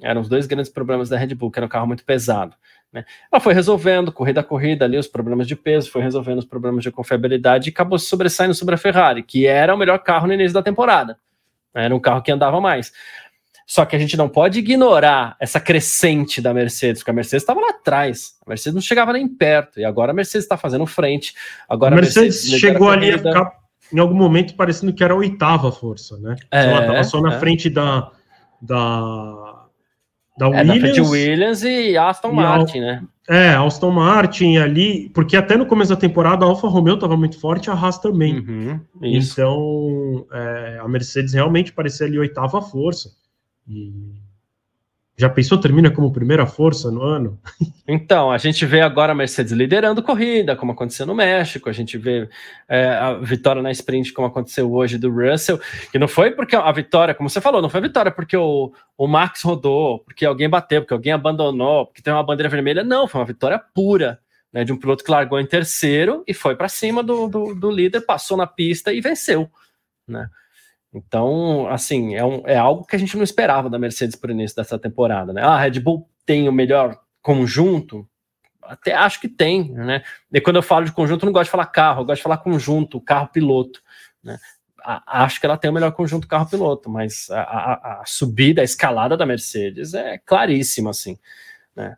Eram os dois grandes problemas da Red Bull, que era um carro muito pesado. Né? Ela foi resolvendo, corrida a corrida, ali os problemas de peso, foi resolvendo os problemas de confiabilidade e acabou se sobressaindo sobre a Ferrari, que era o melhor carro no início da temporada. Era um carro que andava mais. Só que a gente não pode ignorar essa crescente da Mercedes, porque a Mercedes estava lá atrás. A Mercedes não chegava nem perto. E agora a Mercedes está fazendo frente. Agora a Mercedes, a Mercedes chegou ali a ficar, em algum momento, parecendo que era a oitava força, né? É, ela estava só na é. frente da. da da é, Williams, é, Williams e Aston e Martin, Al, né? É, Aston Martin ali, porque até no começo da temporada a Alfa Romeo estava muito forte, a Haas também. Uhum, então, é, a Mercedes realmente parecia ali oitava força. E já pensou, termina como primeira força no ano? Então, a gente vê agora a Mercedes liderando corrida, como aconteceu no México, a gente vê é, a vitória na sprint, como aconteceu hoje do Russell, e não foi porque a vitória, como você falou, não foi a vitória porque o, o Max rodou, porque alguém bateu, porque alguém abandonou, porque tem uma bandeira vermelha, não, foi uma vitória pura, né, de um piloto que largou em terceiro e foi para cima do, do, do, líder, passou na pista e venceu, né? Então, assim, é, um, é algo que a gente não esperava da Mercedes por início dessa temporada, né? Ah, a Red Bull tem o melhor conjunto, até acho que tem, né? E quando eu falo de conjunto, eu não gosto de falar carro, eu gosto de falar conjunto, carro-piloto, né? acho que ela tem o melhor conjunto carro-piloto, mas a, a, a, subida, a escalada da Mercedes é claríssima, assim. Né?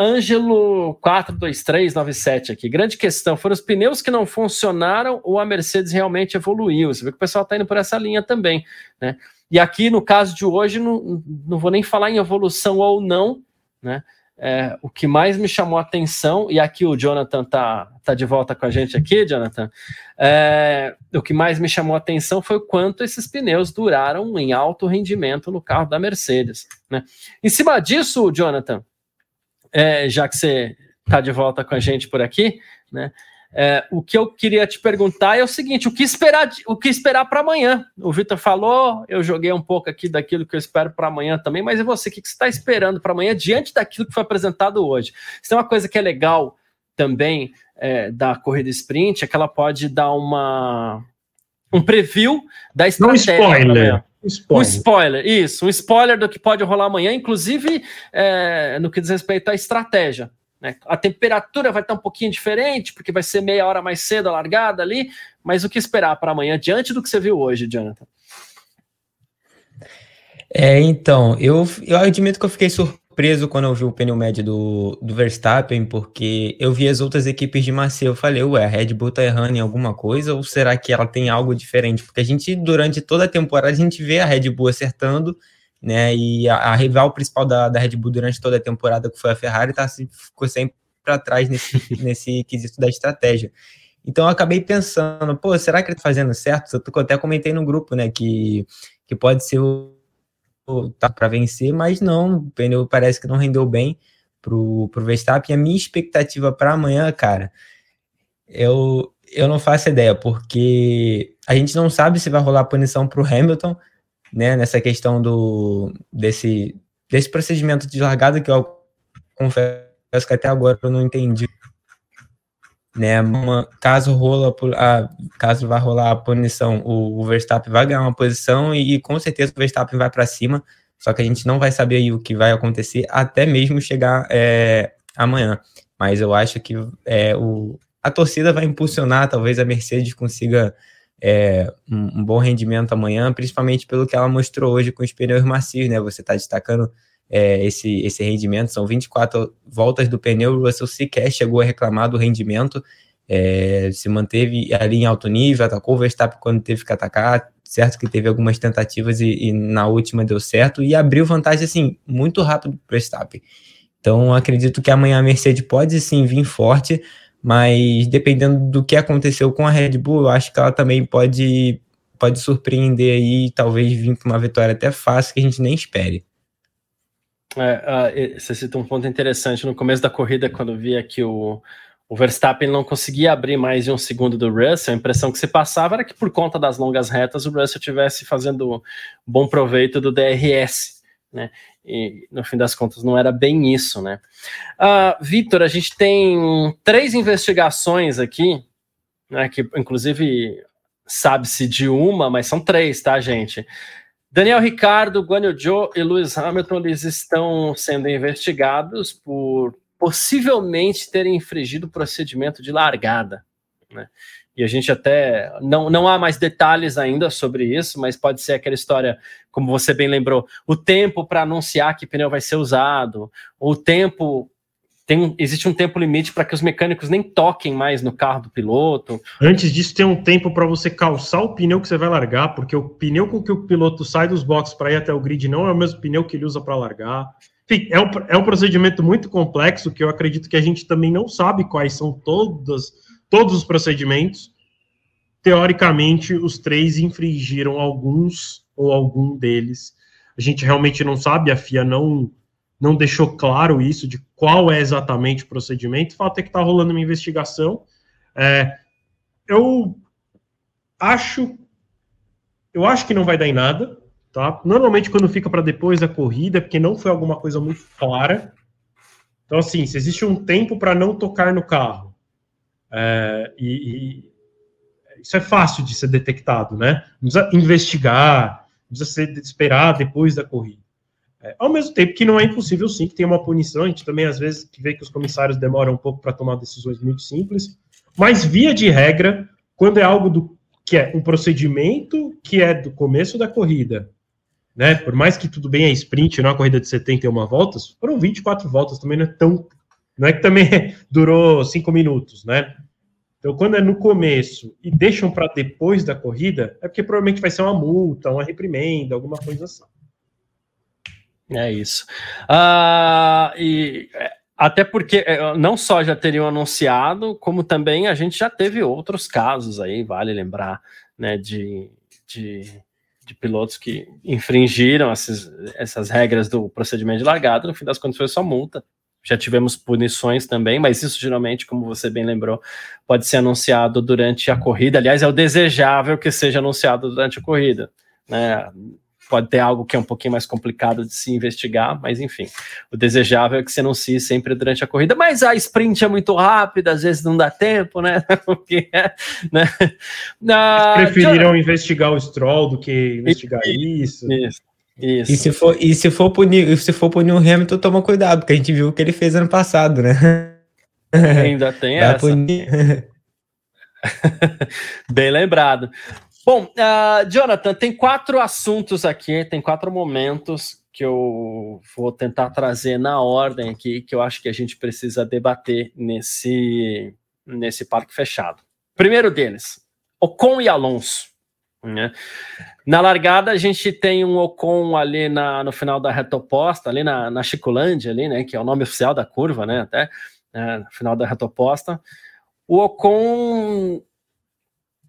Ângelo 42397 aqui. Grande questão: foram os pneus que não funcionaram ou a Mercedes realmente evoluiu? Você vê que o pessoal está indo por essa linha também. Né? E aqui, no caso de hoje, não, não vou nem falar em evolução ou não, né? É, o que mais me chamou a atenção, e aqui o Jonathan tá, tá de volta com a gente aqui, Jonathan, é, o que mais me chamou a atenção foi o quanto esses pneus duraram em alto rendimento no carro da Mercedes. Né? Em cima disso, Jonathan, é, já que você está de volta com a gente por aqui, né? É, o que eu queria te perguntar é o seguinte: o que esperar, o que esperar para amanhã? O Vitor falou, eu joguei um pouco aqui daquilo que eu espero para amanhã também, mas e você? O que, que você está esperando para amanhã diante daquilo que foi apresentado hoje? Isso é uma coisa que é legal também é, da corrida sprint, é que ela pode dar uma um preview da estratégia. Um spoiler. Um spoiler. um spoiler. isso, um spoiler do que pode rolar amanhã, inclusive é, no que diz respeito à estratégia. Né? A temperatura vai estar um pouquinho diferente, porque vai ser meia hora mais cedo a largada ali, mas o que esperar para amanhã, diante do que você viu hoje, Jonathan? É, então, eu, eu admito que eu fiquei surpreso quando eu vi o pneu médio do, do Verstappen, porque eu vi as outras equipes de Macia, eu falei, ué, a Red Bull tá errando em alguma coisa, ou será que ela tem algo diferente? Porque a gente, durante toda a temporada, a gente vê a Red Bull acertando, né? E a, a, rival principal da, da Red Bull durante toda a temporada, que foi a Ferrari, tá, ficou sempre para trás nesse, nesse quesito da estratégia. Então eu acabei pensando, pô, será que ele tá fazendo certo? Eu até comentei no grupo, né, que, que pode ser o tá para vencer, mas não, o pneu parece que não rendeu bem pro, pro Verstappen. A minha expectativa para amanhã, cara, eu, eu não faço ideia, porque a gente não sabe se vai rolar punição pro Hamilton, né, nessa questão do desse, desse procedimento de largada que eu confesso que até agora eu não entendi. Né, uma, caso rola a, caso vai rolar a punição, o, o Verstappen vai ganhar uma posição e, e com certeza o Verstappen vai para cima. Só que a gente não vai saber aí o que vai acontecer até mesmo chegar é, amanhã. Mas eu acho que é, o, a torcida vai impulsionar, talvez a Mercedes consiga é, um, um, bom rendimento amanhã, principalmente pelo que ela mostrou hoje com os pneus macios, né? Você está destacando é, esse, esse rendimento, são 24 voltas do pneu, o Russell sequer chegou a reclamar do rendimento, é, se manteve ali em alto nível, atacou o Verstappen quando teve que atacar, certo que teve algumas tentativas e, e na última deu certo, e abriu vantagem, assim, muito rápido para o Verstappen. Então, acredito que amanhã a Mercedes pode sim vir forte, mas dependendo do que aconteceu com a Red Bull, eu acho que ela também pode, pode surpreender aí, talvez vir com uma vitória até fácil que a gente nem espere. É, uh, você citou um ponto interessante no começo da corrida, quando via que o, o Verstappen não conseguia abrir mais de um segundo do Russell, a impressão que se passava era que por conta das longas retas o Russell estivesse fazendo bom proveito do DRS, né? E no fim das contas não era bem isso, né? Uh, Vitor, a gente tem três investigações aqui, né? Que inclusive sabe-se de uma, mas são três, tá, gente? Daniel Ricardo, Guanyu Zhou e Lewis Hamilton eles estão sendo investigados por possivelmente terem infringido o procedimento de largada, né? e a gente até não, não há mais detalhes ainda sobre isso, mas pode ser aquela história, como você bem lembrou, o tempo para anunciar que pneu vai ser usado, o tempo tem, existe um tempo limite para que os mecânicos nem toquem mais no carro do piloto. Antes disso, tem um tempo para você calçar o pneu que você vai largar, porque o pneu com que o piloto sai dos boxes para ir até o grid não é o mesmo pneu que ele usa para largar. Enfim, é um, é um procedimento muito complexo que eu acredito que a gente também não sabe quais são todas todos os procedimentos. Teoricamente, os três infringiram alguns ou algum deles. A gente realmente não sabe, a FIA não, não deixou claro isso, de qual é exatamente o procedimento. O fato é que está rolando uma investigação. É, eu acho eu acho que não vai dar em nada, tá? Normalmente quando fica para depois da corrida, porque não foi alguma coisa muito clara, Então, assim, se existe um tempo para não tocar no carro, é, e, e, isso é fácil de ser detectado, né? Não precisa investigar, não precisa ser, esperar depois da corrida. É, ao mesmo tempo que não é impossível, sim, que tenha uma punição. A gente também, às vezes, vê que os comissários demoram um pouco para tomar decisões muito simples. Mas, via de regra, quando é algo do, que é um procedimento que é do começo da corrida, né? Por mais que tudo bem é sprint, não é uma corrida de 71 voltas, foram 24 voltas, também não é tão. Não é que também durou cinco minutos, né? Então, quando é no começo e deixam para depois da corrida, é porque provavelmente vai ser uma multa, uma reprimenda, alguma coisa assim. É isso. Uh, e é, até porque é, não só já teriam anunciado, como também a gente já teve outros casos aí, vale lembrar, né, de, de, de pilotos que infringiram esses, essas regras do procedimento de largada, no fim das contas foi só multa. Já tivemos punições também, mas isso geralmente, como você bem lembrou, pode ser anunciado durante a corrida. Aliás, é o desejável que seja anunciado durante a corrida. Né? Pode ter algo que é um pouquinho mais complicado de se investigar, mas enfim, o desejável é que se anuncie sempre durante a corrida, mas a sprint é muito rápida, às vezes não dá tempo, né? Porque, né? Na... Eles preferiram já... investigar o Stroll do que investigar isso. Isso. Isso. E se for, e se for punir, se for punir o Hamilton, toma cuidado, porque a gente viu o que ele fez ano passado, né? Ainda tem essa. Bem lembrado. Bom, uh, Jonathan, tem quatro assuntos aqui, tem quatro momentos que eu vou tentar trazer na ordem aqui, que eu acho que a gente precisa debater nesse, nesse parque fechado. Primeiro deles, Ocon e Alonso. Né? Na largada, a gente tem um Ocon ali na, no final da reta oposta, ali na, na Chicolândia, ali, né, que é o nome oficial da curva, né, até, né, no final da reta oposta. O Ocon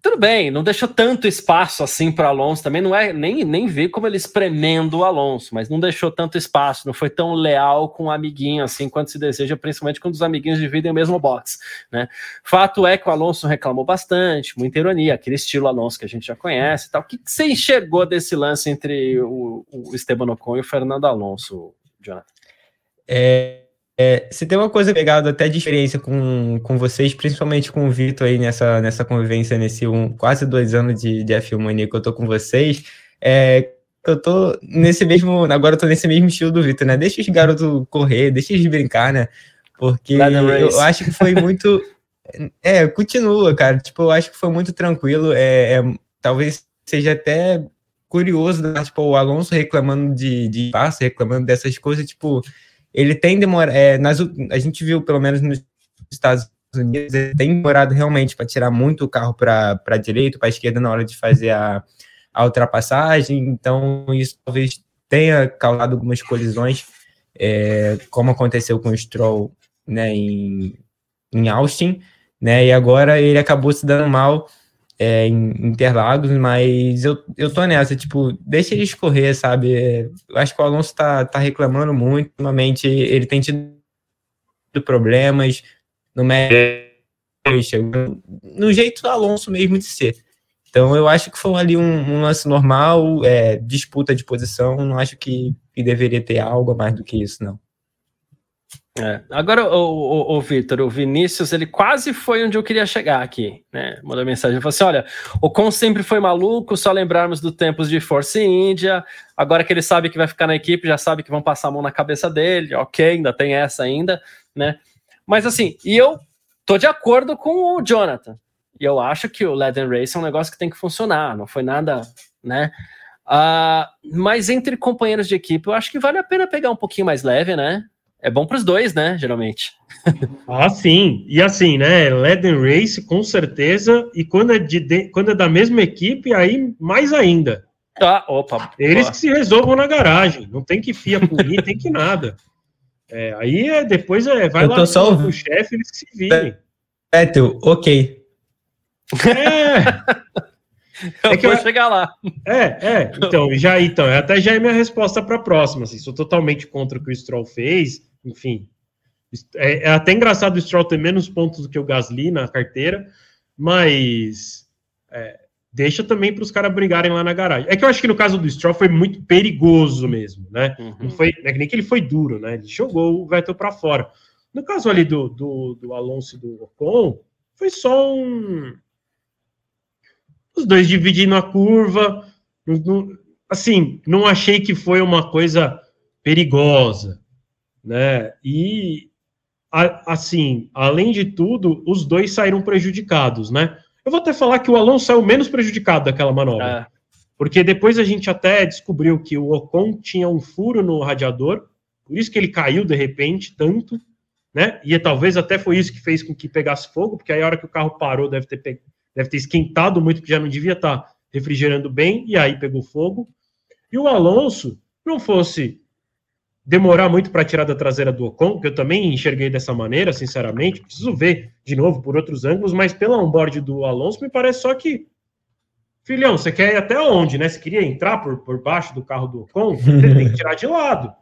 tudo bem, não deixou tanto espaço assim para Alonso também, não é nem, nem vi como ele espremendo o Alonso, mas não deixou tanto espaço, não foi tão leal com o amiguinho assim quanto se deseja, principalmente quando os amiguinhos dividem o mesmo box, né? Fato é que o Alonso reclamou bastante, muita ironia, aquele estilo Alonso que a gente já conhece e tal. O que, que você enxergou desse lance entre o, o Esteban Ocon e o Fernando Alonso, Jonathan? É, é, se tem uma coisa pegada até de experiência com, com vocês, principalmente com o Vitor aí nessa, nessa convivência, nesse um, quase dois anos de, de F1 Mania que eu tô com vocês, é, eu tô nesse mesmo, agora eu tô nesse mesmo estilo do Vitor, né? Deixa os garotos correr, deixa eles brincar, né? Porque eu acho que foi muito. é, continua, cara. Tipo, eu acho que foi muito tranquilo. É, é talvez seja até curioso, né? tipo, o Alonso reclamando de, de passo, reclamando dessas coisas, tipo, ele tem demorado, é, nas, a gente viu pelo menos nos Estados Unidos, ele tem demorado realmente para tirar muito o carro para a direita, para a esquerda na hora de fazer a, a ultrapassagem, então isso talvez tenha causado algumas colisões, é, como aconteceu com o Stroll né, em, em Austin, né, e agora ele acabou se dando mal é, em Interlagos, mas eu, eu tô nessa, tipo, deixa ele escorrer, sabe? É, eu acho que o Alonso tá, tá reclamando muito, ultimamente ele tem tido problemas no médio, no jeito do Alonso mesmo de ser. Então eu acho que foi ali um, um lance normal, é, disputa de posição, não acho que, que deveria ter algo mais do que isso, não. É. Agora, o, o, o Vitor, o Vinícius, ele quase foi onde eu queria chegar aqui, né? Mandou mensagem, falou assim: olha, o Con sempre foi maluco, só lembrarmos do tempos de Force India. Agora que ele sabe que vai ficar na equipe, já sabe que vão passar a mão na cabeça dele, ok, ainda tem essa ainda, né? Mas assim, e eu tô de acordo com o Jonathan. E eu acho que o Leden Race é um negócio que tem que funcionar, não foi nada, né? Uh, mas entre companheiros de equipe, eu acho que vale a pena pegar um pouquinho mais leve, né? É bom para os dois, né? Geralmente. ah, sim. E assim, né? Leden Race, com certeza. E quando é, de, de, quando é da mesma equipe, aí mais ainda. Ah, opa. Eles que se resolvam na garagem. Não tem que FIA punir, tem que nada. É, aí é, depois é, vai lá só o chefe, eles que se virem. Péteo, ok. É. Eu é que vou eu... chegar lá. É, é. Então, já então, até já é minha resposta para a próxima. Assim, sou totalmente contra o que o Stroll fez enfim. É, é, até engraçado o Stroll ter menos pontos do que o Gasly na carteira, mas é, deixa também para os caras brigarem lá na garagem. É que eu acho que no caso do Stroll foi muito perigoso mesmo, né? Uhum. Não foi é nem que ele foi duro, né? Ele jogou o Vettel para fora. No caso ali do, do, do Alonso e do Ocon, foi só um. Os dois dividindo a curva. assim, não achei que foi uma coisa perigosa, né? E assim, além de tudo, os dois saíram prejudicados, né? Eu vou até falar que o Alonso saiu menos prejudicado daquela manobra. É. Porque depois a gente até descobriu que o Ocon tinha um furo no radiador, por isso que ele caiu de repente tanto, né? E talvez até foi isso que fez com que pegasse fogo, porque aí a hora que o carro parou deve ter, pe... deve ter esquentado muito, porque já não devia estar refrigerando bem, e aí pegou fogo. E o Alonso, não fosse demorar muito para tirar da traseira do Ocon, que eu também enxerguei dessa maneira, sinceramente. Preciso ver de novo por outros ângulos, mas pelo onboard do Alonso, me parece só que. Filhão, você quer ir até onde, né? Você queria entrar por, por baixo do carro do Ocon? Você tem que tirar de lado.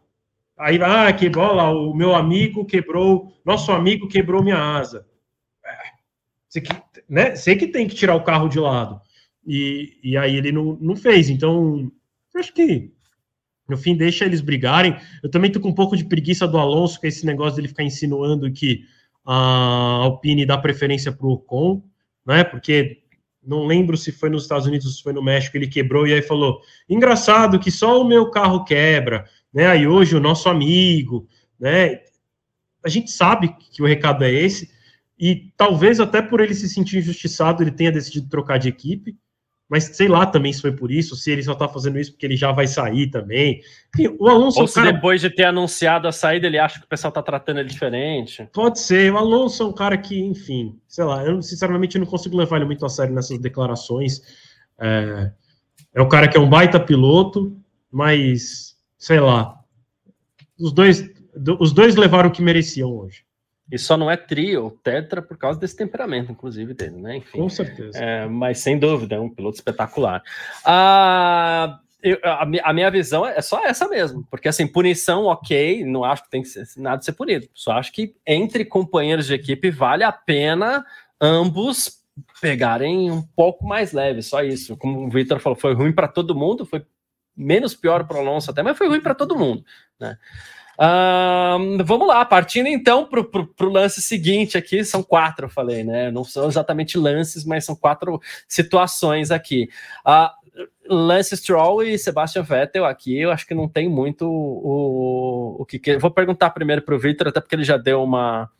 Aí, ah, que bola, o meu amigo quebrou, nosso amigo quebrou minha asa. É, você que, né? Você que tem que tirar o carro de lado. E, e aí ele não, não fez. Então, acho que no fim, deixa eles brigarem. Eu também tô com um pouco de preguiça do Alonso, com esse negócio dele ficar insinuando que a Alpine dá preferência para o Ocon, né? Porque não lembro se foi nos Estados Unidos ou se foi no México, ele quebrou e aí falou: engraçado que só o meu carro quebra, né? Aí hoje o nosso amigo, né? A gente sabe que o recado é esse, e talvez até por ele se sentir injustiçado, ele tenha decidido trocar de equipe mas sei lá também se foi por isso, se ele só tá fazendo isso porque ele já vai sair também. Enfim, o Alonso. Ou é se cara... depois de ter anunciado a saída, ele acha que o pessoal tá tratando ele diferente. Pode ser. O Alonso é um cara que, enfim, sei lá, eu sinceramente não consigo levar ele muito a sério nessas declarações. É, é um cara que é um baita piloto, mas sei lá. Os dois, os dois levaram o que mereciam hoje. E só não é trio ou tetra por causa desse temperamento, inclusive, dele, né? Enfim, Com certeza. É, mas sem dúvida, é um piloto espetacular. Ah, eu, a, a, minha visão é só essa mesmo, porque assim, punição, ok, não acho que tem que ser nada de ser punido. Só acho que entre companheiros de equipe vale a pena ambos pegarem um pouco mais leve, só isso. Como o Victor falou, foi ruim para todo mundo, foi menos pior para o Alonso até, mas foi ruim para todo mundo, né? Vamos lá, partindo então para o lance seguinte aqui, são quatro, eu falei, né? Não são exatamente lances, mas são quatro situações aqui. Uh, Lance Stroll e Sebastian Vettel aqui, eu acho que não tem muito o, o que. Vou perguntar primeiro para o Victor, até porque ele já deu uma,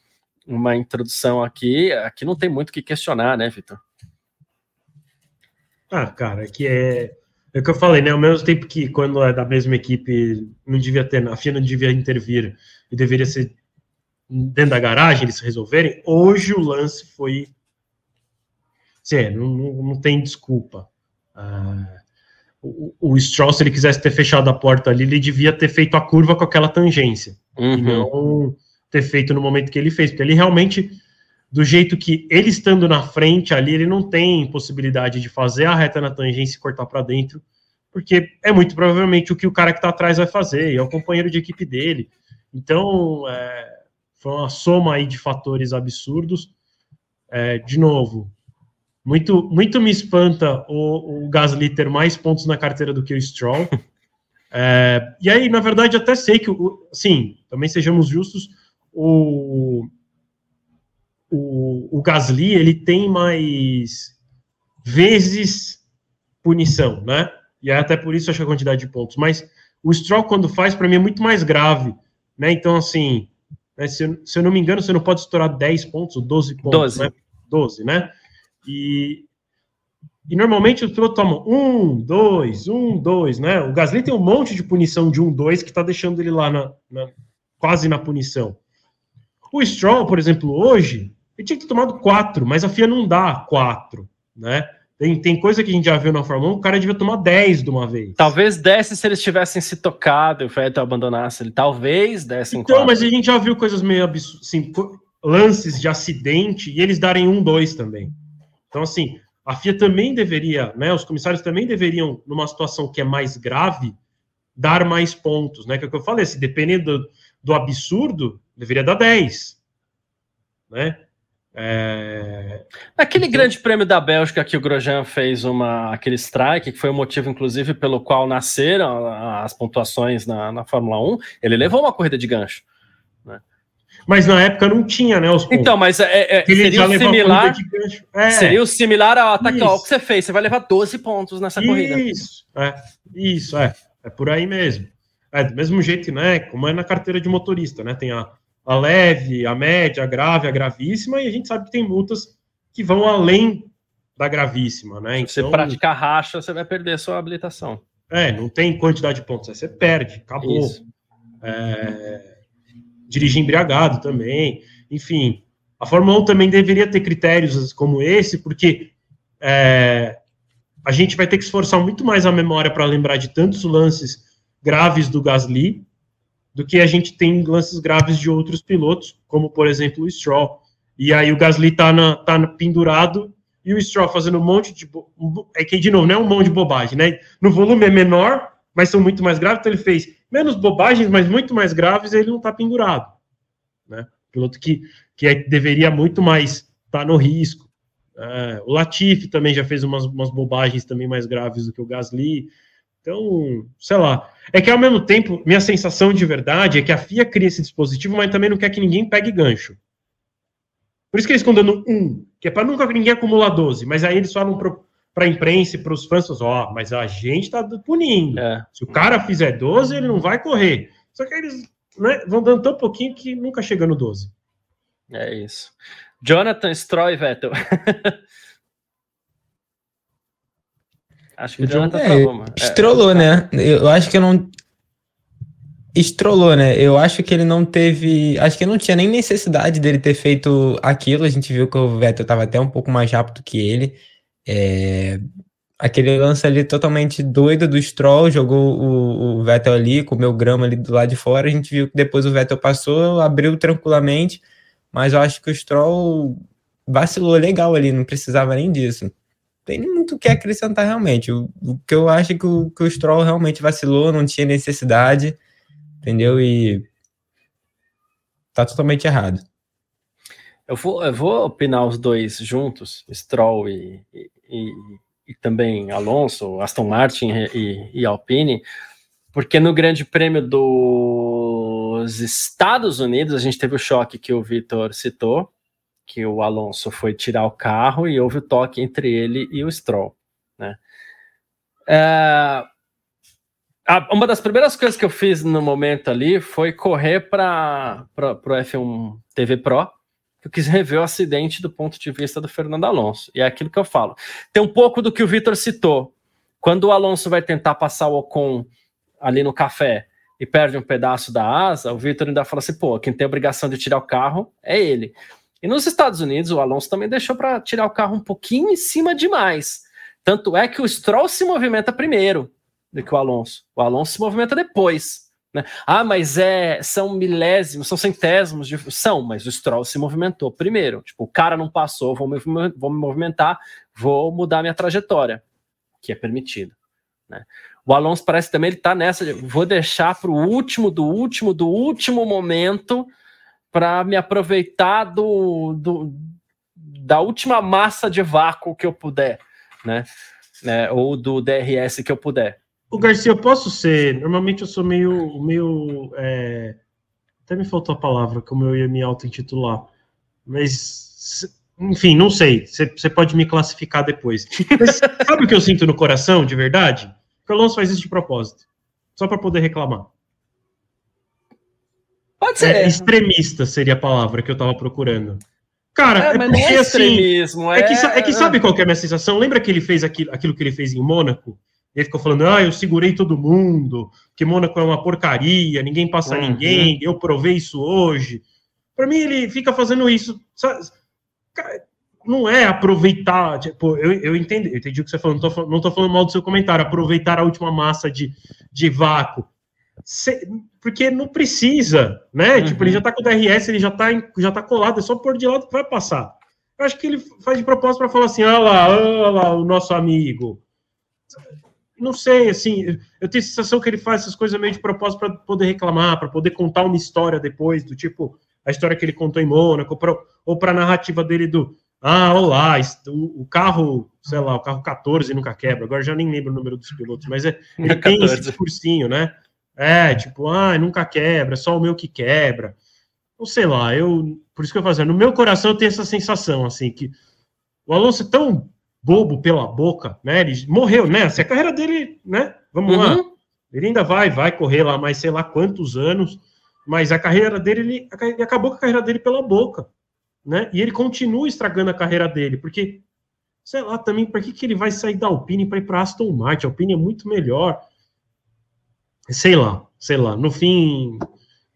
uma introdução aqui. Aqui não tem muito o que questionar, né, Victor? Ah, cara, que é é o que eu falei, né? Ao mesmo tempo que quando é da mesma equipe, não devia ter, a FIA não devia intervir e deveria ser dentro da garagem eles resolverem. Hoje o lance foi. Sim, não, não, não tem desculpa. Ah, o, o Stroll, se ele quisesse ter fechado a porta ali, ele devia ter feito a curva com aquela tangência. Uhum. E não ter feito no momento que ele fez, porque ele realmente do jeito que ele estando na frente ali, ele não tem possibilidade de fazer a reta na tangência e cortar para dentro, porque é muito provavelmente o que o cara que está atrás vai fazer, e é o companheiro de equipe dele. Então, é, foi uma soma aí de fatores absurdos. É, de novo, muito, muito me espanta o, o Gasly ter mais pontos na carteira do que o Stroll. É, e aí, na verdade, até sei que, sim, também sejamos justos, o o, o Gasly ele tem mais vezes punição, né? E é até por isso acho a quantidade de pontos. Mas o Stroll, quando faz, para mim é muito mais grave, né? Então, assim, né, se, eu, se, eu, não me engano, você não pode estourar 10 pontos ou 12 pontos, 12. né? 12, né? E, e normalmente o piloto toma um, dois, um, dois, né? O Gasly tem um monte de punição de um, dois que está deixando ele lá na, na, quase na punição. O Stroll, por exemplo, hoje, ele tinha que ter tomado quatro, mas a FIA não dá quatro, né? Tem, tem coisa que a gente já viu na Fórmula 1, o cara devia tomar 10 de uma vez. Talvez desse se eles tivessem se tocado e o Vettel abandonasse ele. Talvez dessem Então, quatro. mas a gente já viu coisas meio absurdas, assim, lances de acidente e eles darem um, dois também. Então, assim, a FIA também deveria, né? Os comissários também deveriam, numa situação que é mais grave, dar mais pontos, né? Que é o que eu falei, se dependendo do, do absurdo, deveria dar 10. Né? É... Aquele então... grande prêmio da Bélgica que o Grosjean fez uma, aquele strike, que foi o motivo, inclusive, pelo qual nasceram as pontuações na, na Fórmula 1, ele levou uma corrida de gancho. Né? Mas na época não tinha, né? Os pontos. Então, mas é, é seria, o similar, é. seria o similar ao ataque ao que você fez. Você vai levar 12 pontos nessa isso, corrida. Isso, é. Isso, é. É por aí mesmo. É, do mesmo jeito, né? Como é na carteira de motorista, né? Tem a, a leve, a média, a grave, a gravíssima, e a gente sabe que tem multas que vão além da gravíssima, né? Então, Se você então, praticar racha, você vai perder a sua habilitação. É, não tem quantidade de pontos, você perde, acabou. É, dirigir embriagado também, enfim. A Fórmula 1 também deveria ter critérios como esse, porque é, a gente vai ter que esforçar muito mais a memória para lembrar de tantos lances graves do Gasly do que a gente tem lances graves de outros pilotos, como por exemplo o Stroll. E aí o Gasly tá, na, tá pendurado e o Stroll fazendo um monte de. É que, de novo, não é um monte de bobagem, né? No volume é menor, mas são muito mais graves, então ele fez menos bobagens, mas muito mais graves, e ele não tá pendurado. Né? Piloto que, que é, deveria muito mais estar tá no risco. É, o Latifi também já fez umas, umas bobagens também mais graves do que o Gasly. Então, sei lá. É que ao mesmo tempo, minha sensação de verdade é que a FIA cria esse dispositivo, mas também não quer que ninguém pegue gancho. Por isso que eles estão dando um, que é para nunca ninguém acumular 12. Mas aí eles falam para a imprensa e para os fãs, ó, oh, mas a gente está punindo. É. Se o cara fizer 12, ele não vai correr. Só que eles né, vão dando tão pouquinho que nunca chega no 12. É isso. Jonathan Stroll e Vettel. Acho que o Jonathan é, falou, mano. Estrolou, é, né? Eu acho que eu não. Estrolou, né? Eu acho que ele não teve. Acho que não tinha nem necessidade dele ter feito aquilo. A gente viu que o Vettel estava até um pouco mais rápido que ele. É... Aquele lance ali totalmente doido do Stroll, jogou o, o Vettel ali, comeu grama ali do lado de fora. A gente viu que depois o Vettel passou, abriu tranquilamente, mas eu acho que o Stroll vacilou legal ali, não precisava nem disso tem muito o que acrescentar realmente. O, o que eu acho que o, que o Stroll realmente vacilou, não tinha necessidade, entendeu? E tá totalmente errado. Eu vou, eu vou opinar os dois juntos, Stroll e, e, e, também Alonso, Aston Martin e, e Alpine, porque no Grande Prêmio dos Estados Unidos a gente teve o choque que o Vitor citou, que o Alonso foi tirar o carro e houve o toque entre ele e o Stroll, né? É, uma das primeiras coisas que eu fiz no momento ali foi correr para o F1 TV Pro, eu quis rever o acidente do ponto de vista do Fernando Alonso. E é aquilo que eu falo. Tem um pouco do que o Vitor citou. Quando o Alonso vai tentar passar o Ocon ali no café e perde um pedaço da asa, o Vitor ainda fala assim: pô, quem tem a obrigação de tirar o carro é ele. E nos Estados Unidos, o Alonso também deixou para tirar o carro um pouquinho em cima demais. Tanto é que o Stroll se movimenta primeiro do que o Alonso. O Alonso se movimenta depois. Né? Ah, mas é são milésimos, são centésimos de. São, mas o Stroll se movimentou primeiro. Tipo, o cara não passou, vou me, vou me movimentar, vou mudar minha trajetória, que é permitido. Né? O Alonso parece também ele tá nessa de, vou deixar para o último, do último, do último momento para me aproveitar do, do, da última massa de vácuo que eu puder, né? né? Ou do DRS que eu puder. O Garcia, eu posso ser. Normalmente eu sou meio. meio é... Até me faltou a palavra, como eu ia me auto-intitular. Mas, enfim, não sei. Você pode me classificar depois. Mas sabe o que eu sinto no coração, de verdade? Que o Alonso faz isso de propósito. Só para poder reclamar. Pode ser. É, extremista seria a palavra que eu tava procurando. Cara, é, é porque é assim. É... É, que, é que sabe qual que é a minha sensação? Lembra que ele fez aquilo, aquilo que ele fez em Mônaco? Ele ficou falando, ah, eu segurei todo mundo, que Mônaco é uma porcaria, ninguém passa uhum. ninguém, eu provei isso hoje. Para mim, ele fica fazendo isso. Sabe? Não é aproveitar, tipo, eu, eu entendi, eu entendi o que você falou, não tô, não tô falando mal do seu comentário, aproveitar a última massa de, de vácuo porque não precisa, né? Uhum. Tipo, ele já tá com o DRS, ele já tá, já tá colado, é só pôr de lado que vai passar. Eu acho que ele faz de propósito para falar assim: olha lá, olha lá, o nosso amigo. Não sei, assim, eu tenho a sensação que ele faz essas coisas meio de propósito para poder reclamar, para poder contar uma história depois, do tipo, a história que ele contou em Mônaco, ou para a narrativa dele do, ah, olá, o, carro, sei lá, o carro 14 nunca quebra, agora já nem lembro o número dos pilotos, mas é, ele tem esse discursinho, né? É, tipo, ah, nunca quebra, só o meu que quebra. não sei lá, eu, por isso que eu fazia, no meu coração eu tenho essa sensação, assim, que o Alonso é tão bobo pela boca, né? Ele morreu, né? Se a carreira dele, né? Vamos uhum. lá. Ele ainda vai, vai correr lá mais sei lá quantos anos, mas a carreira dele, ele, ele acabou com a carreira dele pela boca, né? E ele continua estragando a carreira dele, porque sei lá também, para que, que ele vai sair da Alpine para ir para Aston Martin? A Alpine é muito melhor. Sei lá, sei lá. No fim,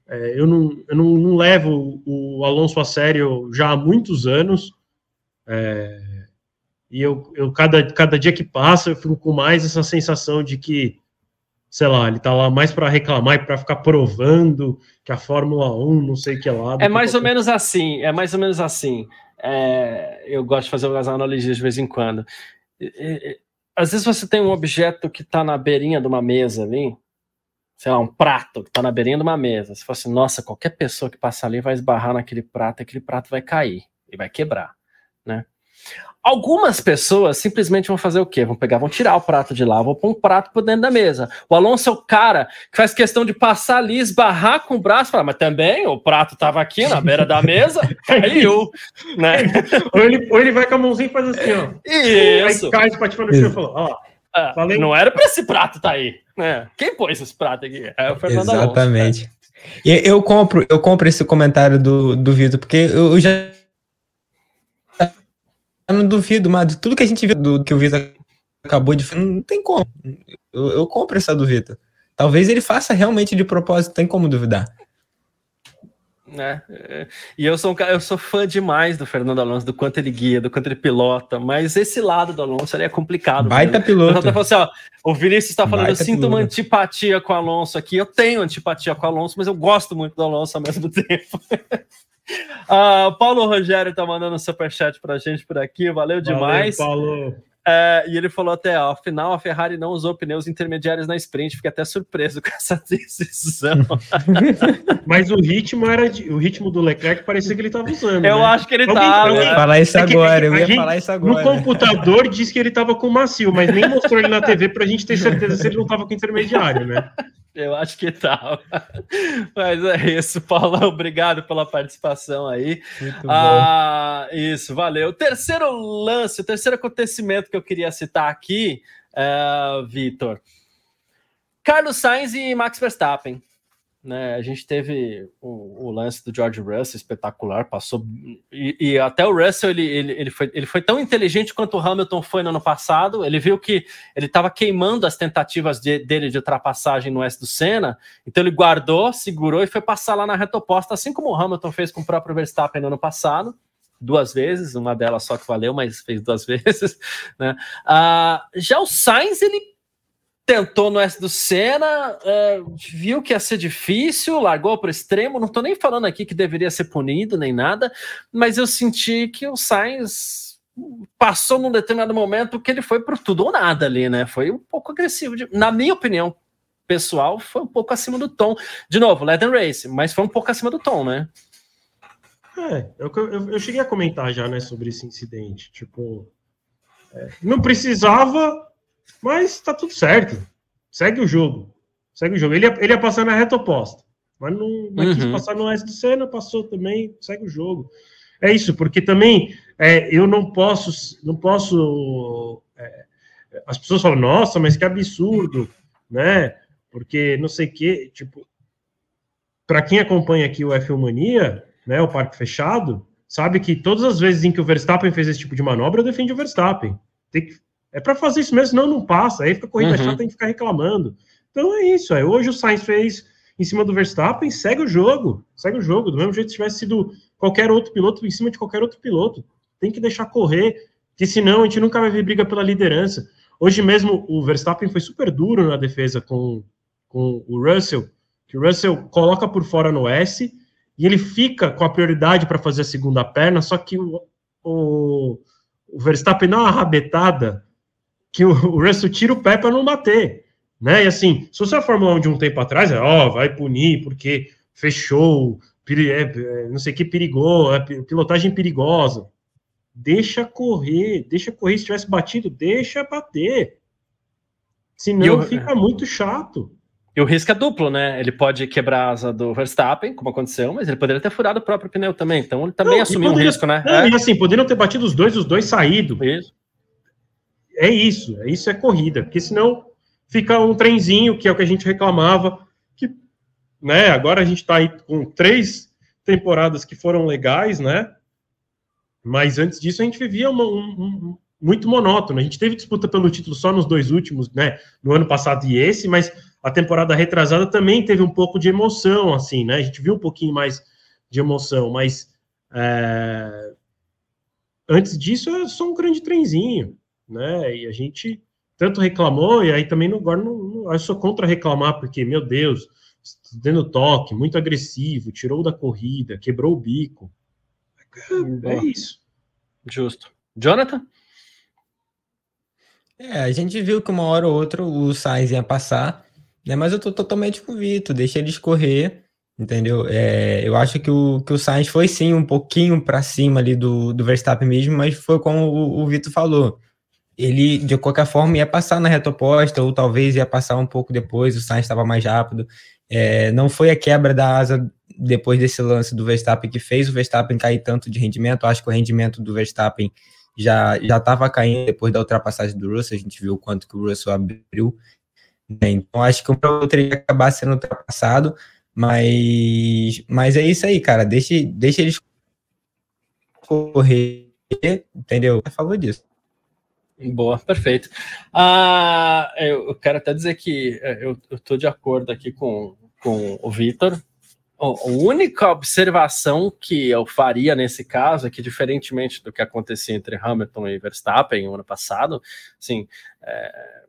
é, eu, não, eu não, não, levo o Alonso a sério já há muitos anos. É, e eu, eu cada, cada dia que passa, eu fico com mais essa sensação de que, sei lá, ele tá lá mais para reclamar e para ficar provando que a Fórmula 1 não sei que lá. É mais ou menos assim, é mais ou menos assim. É, eu gosto de fazer umas analogias de vez em quando. às vezes você tem um objeto que está na beirinha de uma mesa ali, sei lá, um prato que está na beirinha de uma mesa. Você fala assim, nossa, qualquer pessoa que passar ali vai esbarrar naquele prato, aquele prato vai cair e vai quebrar, né? Algumas pessoas simplesmente vão fazer o quê? Vão pegar, vão tirar o prato de lá, vão pôr um prato por dentro da mesa. O Alonso é o cara que faz questão de passar ali, esbarrar com o braço, falar, mas também o prato estava aqui na beira da mesa, caiu, né? ou, ele, ou ele vai com a mãozinha e faz assim, ó. Isso. Aí cai, bate no chão e falou, ó. É, falei... Não era para esse prato tá aí, né? Quem pôs esse prato aqui? É o Fernando Exatamente. Alonso, né? eu compro, eu compro esse comentário do, do Vitor, porque eu já eu não duvido, mas de tudo que a gente viu do que o Vitor acabou de fazer, não tem como. Eu, eu compro essa do Vitor. Talvez ele faça realmente de propósito, tem como duvidar. É, é, e eu sou, um, eu sou fã demais do Fernando Alonso, do quanto ele guia, do quanto ele pilota, mas esse lado do Alonso é complicado. Baita piloto. Assim, ó, o Vinícius está falando, Baita eu sinto piloto. uma antipatia com o Alonso aqui. Eu tenho antipatia com o Alonso, mas eu gosto muito do Alonso ao mesmo tempo. Uh, Paulo Rogério tá mandando um superchat pra gente por aqui, valeu demais. Valeu, Paulo. É, e ele falou até, ó, afinal a Ferrari não usou pneus intermediários na sprint, fiquei até surpreso com essa decisão. Mas o ritmo era de, o ritmo do Leclerc parecia que ele estava usando. Eu né? acho que ele estava. Eu ia falar isso é agora, eu ia gente, falar isso agora. No computador disse que ele estava com macio, mas nem mostrou ele na TV pra gente ter certeza se ele não estava com intermediário, né? Eu acho que tá. Mas é isso, Paulo. Obrigado pela participação aí. Muito ah, bom. Isso, valeu. Terceiro lance, o terceiro acontecimento que eu queria citar aqui, é, Vitor. Carlos Sainz e Max Verstappen. Né, a gente teve o, o, lance do George Russell espetacular, passou e, e até o Russell ele, ele, ele, foi, ele foi tão inteligente quanto o Hamilton foi no ano passado. Ele viu que ele estava queimando as tentativas de, dele de ultrapassagem no S do Senna, então ele guardou, segurou e foi passar lá na reta oposta, assim como o Hamilton fez com o próprio Verstappen no ano passado duas vezes, uma delas só que valeu, mas fez duas vezes. Né? Ah, já o Sainz ele tentou no S do Senna, é, viu que ia ser difícil, largou para o extremo. Não estou nem falando aqui que deveria ser punido nem nada, mas eu senti que o Sainz passou num determinado momento que ele foi por tudo ou nada ali, né? Foi um pouco agressivo, de, na minha opinião pessoal, foi um pouco acima do tom. De novo, them race, mas foi um pouco acima do tom, né? É, eu, eu, eu cheguei a comentar já, né, sobre esse incidente. Tipo, é, não precisava mas tá tudo certo. Segue o jogo. Segue o jogo. Ele ia, ele ia passar na reta oposta. Mas não, não uhum. quis passar no S do Senna, passou também, segue o jogo. É isso, porque também é, eu não posso, não posso. É, as pessoas falam, nossa, mas que absurdo, né? Porque não sei o que, tipo, para quem acompanha aqui o F1 Mania, né, o parque fechado, sabe que todas as vezes em que o Verstappen fez esse tipo de manobra, eu defendo o Verstappen. Tem que, é para fazer isso mesmo, senão não passa. Aí fica corrida uhum. chata, tem que ficar reclamando. Então é isso. É. Hoje o Sainz fez em cima do Verstappen, segue o jogo. Segue o jogo. Do mesmo jeito que tivesse sido qualquer outro piloto em cima de qualquer outro piloto. Tem que deixar correr, porque senão a gente nunca vai ver briga pela liderança. Hoje mesmo o Verstappen foi super duro na defesa com, com o Russell, que o Russell coloca por fora no S e ele fica com a prioridade para fazer a segunda perna, só que o, o, o Verstappen dá uma rabetada que o, o Russell tira o pé para não bater. Né? E assim, se fosse a Fórmula 1 de um tempo atrás, é, ó, vai punir porque fechou, é, é, não sei o que perigou, é, pilotagem perigosa. Deixa correr, deixa correr. Se tivesse batido, deixa bater. Senão eu, fica muito chato. E o risco é duplo, né? Ele pode quebrar a asa do Verstappen, como aconteceu, mas ele poderia ter furado o próprio pneu também. Então ele também não, assumiu poderia, um risco, né? Não, é. E assim, poderiam ter batido os dois, os dois saído. Isso. É isso, é isso é corrida, porque senão fica um trenzinho, que é o que a gente reclamava, que, né, agora a gente está aí com três temporadas que foram legais, né? Mas antes disso a gente vivia uma, um, um, muito monótono. A gente teve disputa pelo título só nos dois últimos, né? No ano passado e esse, mas a temporada retrasada também teve um pouco de emoção, assim, né? A gente viu um pouquinho mais de emoção, mas é... antes disso era só um grande trenzinho, né? E a gente tanto reclamou, e aí também não, agora não, não eu sou contra reclamar, porque, meu Deus, dando toque, muito agressivo, tirou da corrida, quebrou o bico. É, isso. Justo. Jonathan? É, a gente viu que uma hora ou outra o Sainz ia passar, né? Mas eu tô totalmente com o Vitor, deixa ele escorrer, entendeu? É, eu acho que o, que o Sainz foi sim um pouquinho para cima ali do, do Verstappen mesmo, mas foi como o, o Vitor falou. Ele, de qualquer forma, ia passar na reta oposta, ou talvez ia passar um pouco depois, o Sainz estava mais rápido. É, não foi a quebra da asa depois desse lance do Verstappen que fez o Verstappen cair tanto de rendimento. Acho que o rendimento do Verstappen já já estava caindo depois da ultrapassagem do Russell. A gente viu o quanto que o Russell abriu né? Então acho que o outro ia acabar sendo ultrapassado, mas, mas é isso aí, cara. Deixe, deixe eles correr, entendeu? Falou disso. Boa, perfeito. Ah, eu quero até dizer que é, eu estou de acordo aqui com, com o Vitor. A única observação que eu faria nesse caso é que, diferentemente do que acontecia entre Hamilton e Verstappen no ano passado, assim, é,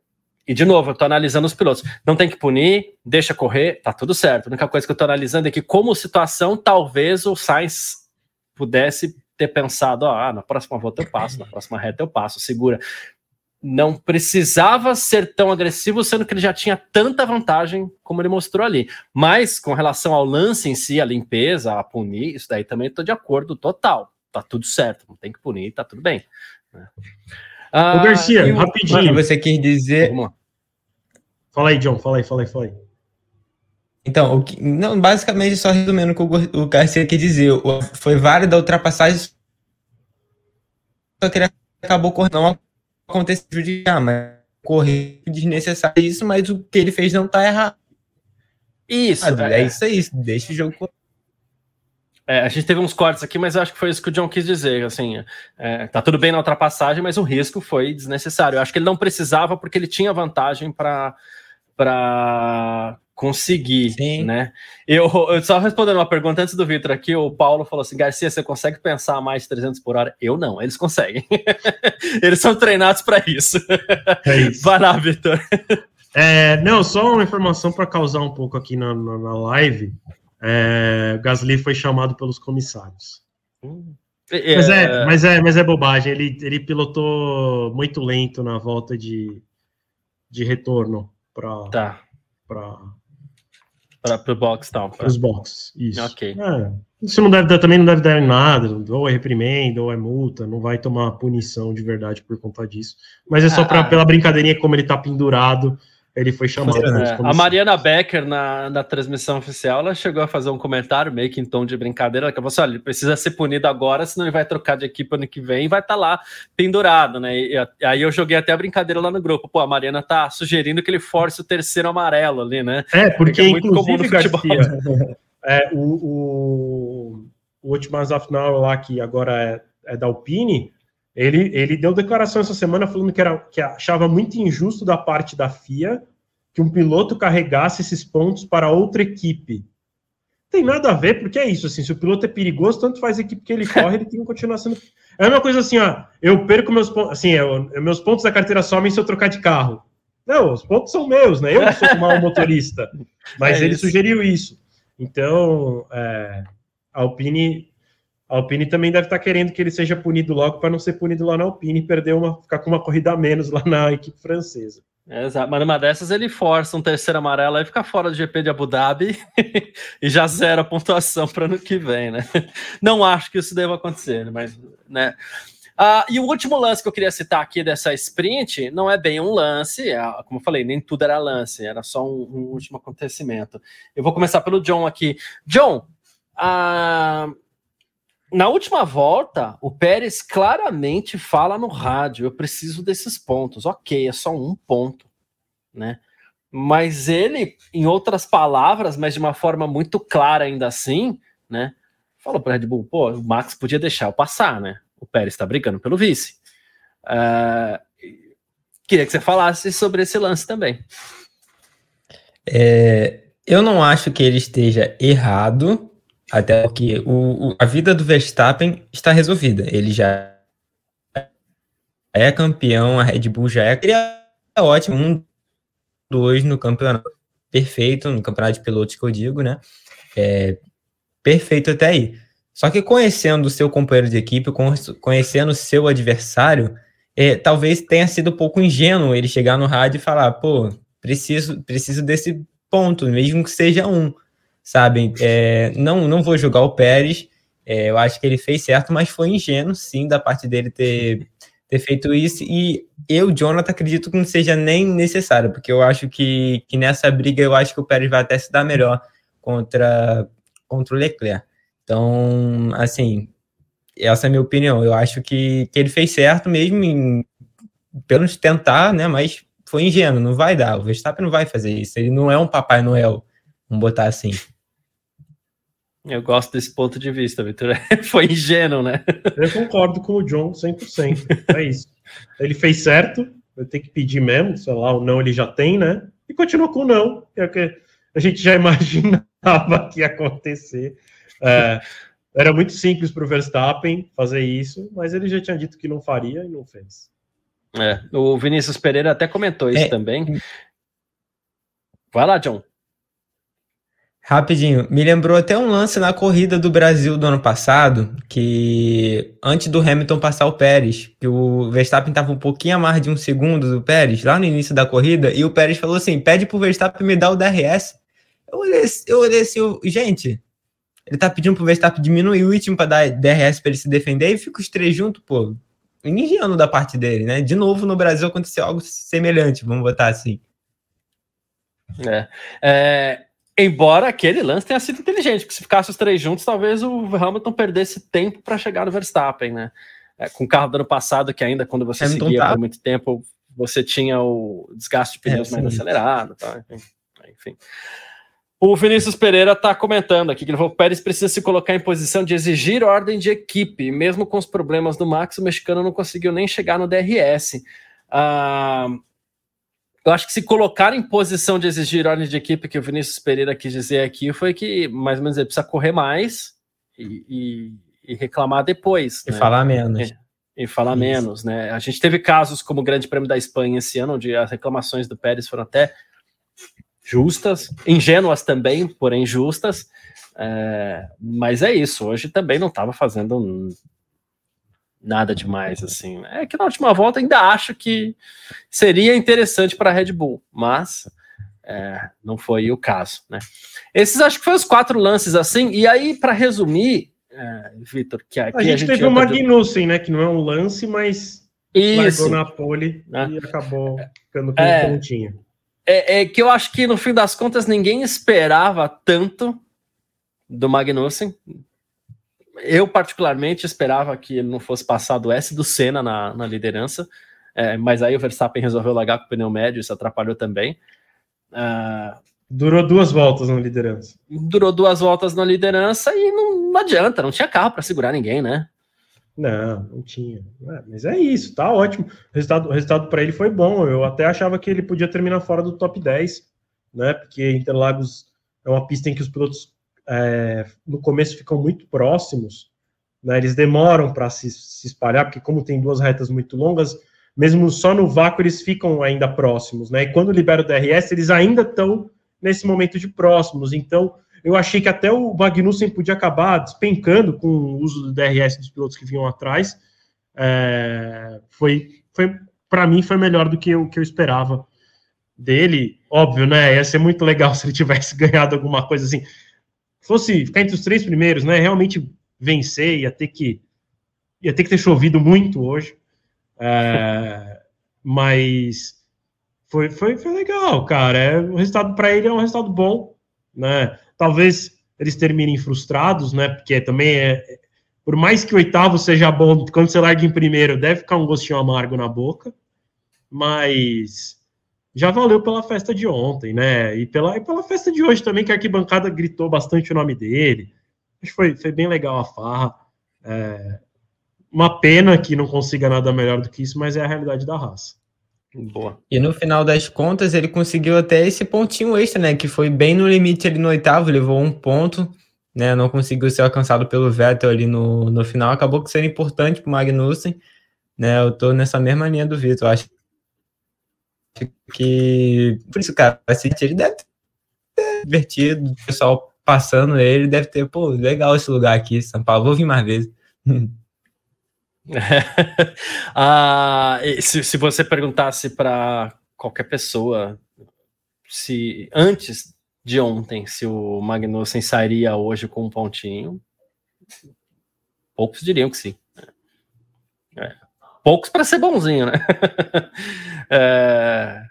e de novo, eu tô analisando os pilotos. Não tem que punir, deixa correr, tá tudo certo. A única coisa que eu tô analisando é que, como situação, talvez o Sainz pudesse ter pensado: ah, na próxima volta eu passo, na próxima reta eu passo, segura. Não precisava ser tão agressivo, sendo que ele já tinha tanta vantagem como ele mostrou ali. Mas com relação ao lance em si, a limpeza, a punir, isso daí também estou de acordo total. Tá tudo certo, não tem que punir, tá tudo bem. Ah, Ô Garcia, rapidinho. Você quer dizer. Vamos Fala aí, John, fala aí, fala aí, fala aí. Então, o que, não, basicamente, só resumindo o que o, o Garcia quer dizer, foi válida a ultrapassagem, só que ele acabou correndo, não aconteceu judicar, mas correr desnecessário isso, mas o que ele fez não tá errado. Isso, ah, é, é isso aí, deixa o jogo correr. É, a gente teve uns cortes aqui, mas eu acho que foi isso que o John quis dizer. Assim, é, tá tudo bem na ultrapassagem, mas o risco foi desnecessário. Eu acho que ele não precisava porque ele tinha vantagem para para conseguir, Sim. né? Eu, eu, só respondendo uma pergunta antes do Vitor aqui, o Paulo falou assim, Garcia, você consegue pensar mais de 300 por hora? Eu não, eles conseguem. eles são treinados para isso. É isso. Vai lá, Vitor. É, não, só uma informação para causar um pouco aqui na, na, na live. É, Gasly foi chamado pelos comissários. Hum. Mas, é, mas, é, mas é bobagem. Ele, ele pilotou muito lento na volta de, de retorno para tá. Para o box tal. Para os box, isso. Ok. É, isso não deve dar, também não deve dar em nada, ou é reprimenda, ou é multa, não vai tomar punição de verdade por conta disso. Mas é só ah, pela brincadeirinha, como ele está pendurado, ele foi chamado. É, a Mariana Becker, na, na transmissão oficial, ela chegou a fazer um comentário meio que em tom de brincadeira. Ela falou assim: olha, ele precisa ser punido agora, senão ele vai trocar de equipe ano que vem e vai estar tá lá pendurado, né? E, e, aí eu joguei até a brincadeira lá no grupo. Pô, a Mariana tá sugerindo que ele force o terceiro amarelo ali, né? É, porque, é muito comum no futebol. Garcia, é, o, o, o Ultimas of Now lá, que agora é, é da Alpine. Ele, ele deu declaração essa semana falando que, era, que achava muito injusto da parte da FIA que um piloto carregasse esses pontos para outra equipe. Tem nada a ver, porque é isso, assim, se o piloto é perigoso, tanto faz a equipe que ele corre, ele tem que continuar sendo... É uma coisa assim, ó, eu perco meus pontos, assim, eu, meus pontos da carteira somem se eu trocar de carro. Não, os pontos são meus, né? Eu sou mal motorista, mas é ele isso. sugeriu isso. Então, é, a Alpine a Alpine também deve estar querendo que ele seja punido logo para não ser punido lá na Alpine e perder uma, ficar com uma corrida a menos lá na equipe francesa. exato, mas numa dessas ele força um terceiro amarelo e fica fora do GP de Abu Dhabi e já zera a pontuação para ano que vem, né? Não acho que isso deva acontecer, mas, né? Uh, e o último lance que eu queria citar aqui dessa sprint não é bem um lance, é, como eu falei, nem tudo era lance, era só um, um último acontecimento. Eu vou começar pelo John aqui. John, uh, na última volta, o Pérez claramente fala no rádio: eu preciso desses pontos. Ok, é só um ponto, né? Mas ele, em outras palavras, mas de uma forma muito clara ainda assim, né? Falou para Red Bull: pô, o Max podia deixar eu passar, né? O Pérez está brigando pelo vice. Uh, queria que você falasse sobre esse lance também. É, eu não acho que ele esteja errado até porque o, o, a vida do Verstappen está resolvida. Ele já é campeão, a Red Bull já é, é ótimo. Um, dois no campeonato. Perfeito, no campeonato de pilotos que eu digo, né? É, perfeito até aí. Só que conhecendo o seu companheiro de equipe, conhecendo o seu adversário, é, talvez tenha sido um pouco ingênuo ele chegar no rádio e falar, pô, preciso, preciso desse ponto, mesmo que seja um sabe? É, não, não vou julgar o Pérez, é, eu acho que ele fez certo, mas foi ingênuo, sim, da parte dele ter, ter feito isso. E eu, Jonathan, acredito que não seja nem necessário, porque eu acho que, que nessa briga eu acho que o Pérez vai até se dar melhor contra, contra o Leclerc. Então, assim, essa é a minha opinião. Eu acho que, que ele fez certo mesmo em pelo tentar, né? Mas foi ingênuo, não vai dar. O Verstappen não vai fazer isso. Ele não é um Papai Noel, vamos botar assim. Eu gosto desse ponto de vista, Vitor. Foi ingênuo, né? Eu concordo com o John 100%. É isso. Ele fez certo, eu tenho que pedir mesmo, sei lá, o não ele já tem, né? E continua com o não, que é o que a gente já imaginava que ia acontecer. É, era muito simples para o Verstappen fazer isso, mas ele já tinha dito que não faria e não fez. É, o Vinícius Pereira até comentou isso é. também. Vai lá, John. Rapidinho, me lembrou até um lance na corrida do Brasil do ano passado, que antes do Hamilton passar o Pérez, que o Verstappen estava um pouquinho a mais de um segundo do Pérez, lá no início da corrida, e o Pérez falou assim: pede pro Verstappen me dar o DRS. Eu olhei, eu olhei assim, eu, gente, ele tá pedindo pro Verstappen diminuir o ritmo para dar DRS para ele se defender, e fica os três juntos, pô. Ingênuo da parte dele, né? De novo, no Brasil aconteceu algo semelhante, vamos botar assim. É. é Embora aquele lance tenha sido inteligente, porque se ficasse os três juntos, talvez o Hamilton perdesse tempo para chegar no Verstappen, né? É, com o carro do ano passado, que ainda quando você Hamilton seguia tá. por muito tempo, você tinha o desgaste de pneus é, mais acelerado, tá? enfim. O Vinícius Pereira está comentando aqui que o Pérez precisa se colocar em posição de exigir ordem de equipe. Mesmo com os problemas do Max, o mexicano não conseguiu nem chegar no DRS. Ah, eu acho que se colocar em posição de exigir ordem de equipe, que o Vinícius Pereira quis dizer aqui, foi que mais ou menos ele precisa correr mais e, e, e reclamar depois. E né? falar menos. E, e falar Isso. menos, né? A gente teve casos como o Grande Prêmio da Espanha esse ano, onde as reclamações do Pérez foram até justas, ingênuas também, porém justas. É, mas é isso, hoje também não estava fazendo nada demais, assim. É que na última volta ainda acho que seria interessante para a Red Bull, mas é, não foi o caso, né? Esses acho que foram os quatro lances, assim. E aí, para resumir, é, Vitor, que aqui a gente, a gente teve o Magnussen, né? Que não é um lance, mas Isso. largou na pole né? e acabou ficando com é, pontinho. É, é que eu acho que no fim das contas ninguém esperava tanto do Magnussen, eu, particularmente, esperava que ele não fosse passar do S do Senna na, na liderança, é, mas aí o Verstappen resolveu largar com o pneu médio, isso atrapalhou também. Uh, durou duas voltas na liderança. Durou duas voltas na liderança e não, não adianta, não tinha carro para segurar ninguém, né? Não, não tinha. É, mas é isso, tá ótimo. O resultado, resultado para ele foi bom. Eu até achava que ele podia terminar fora do top 10, né? Porque Interlagos é uma pista em que os pilotos é, no começo ficam muito próximos, né, eles demoram para se, se, espalhar, porque como tem duas retas muito longas, mesmo só no vácuo eles ficam ainda próximos, né, e quando libera o DRS, eles ainda estão nesse momento de próximos, então eu achei que até o Magnussen podia acabar despencando com o uso do DRS dos pilotos que vinham atrás, é, foi, foi para mim foi melhor do que o que eu esperava dele, óbvio, né, ia ser muito legal se ele tivesse ganhado alguma coisa assim, fosse ficar entre os três primeiros, né, realmente vencer, ia ter que ia ter que ter chovido muito hoje, é, mas foi, foi, foi legal, cara. É, o resultado para ele é um resultado bom, né? Talvez eles terminem frustrados, né? Porque também é, por mais que o oitavo seja bom, quando você larga em primeiro, deve ficar um gostinho amargo na boca, mas já valeu pela festa de ontem, né? E pela, e pela festa de hoje também, que a arquibancada gritou bastante o nome dele. Acho que foi, foi bem legal a farra. É, uma pena que não consiga nada melhor do que isso, mas é a realidade da raça. Boa. E no final das contas, ele conseguiu até esse pontinho extra, né? Que foi bem no limite ali no oitavo, levou um ponto, né? Não conseguiu ser alcançado pelo Vettel ali no, no final. Acabou que sendo importante para o Magnussen, né? Eu tô nessa mesma linha do Vitor. Acho que. Por isso, cara, assistir ele deve ter divertido, o pessoal passando ele, deve ter, pô, legal esse lugar aqui, São Paulo, vou vir mais vezes. ah, se, se você perguntasse para qualquer pessoa se antes de ontem se o Magnussen sairia hoje com um pontinho, poucos diriam que sim. É, poucos para ser bonzinho, né? é,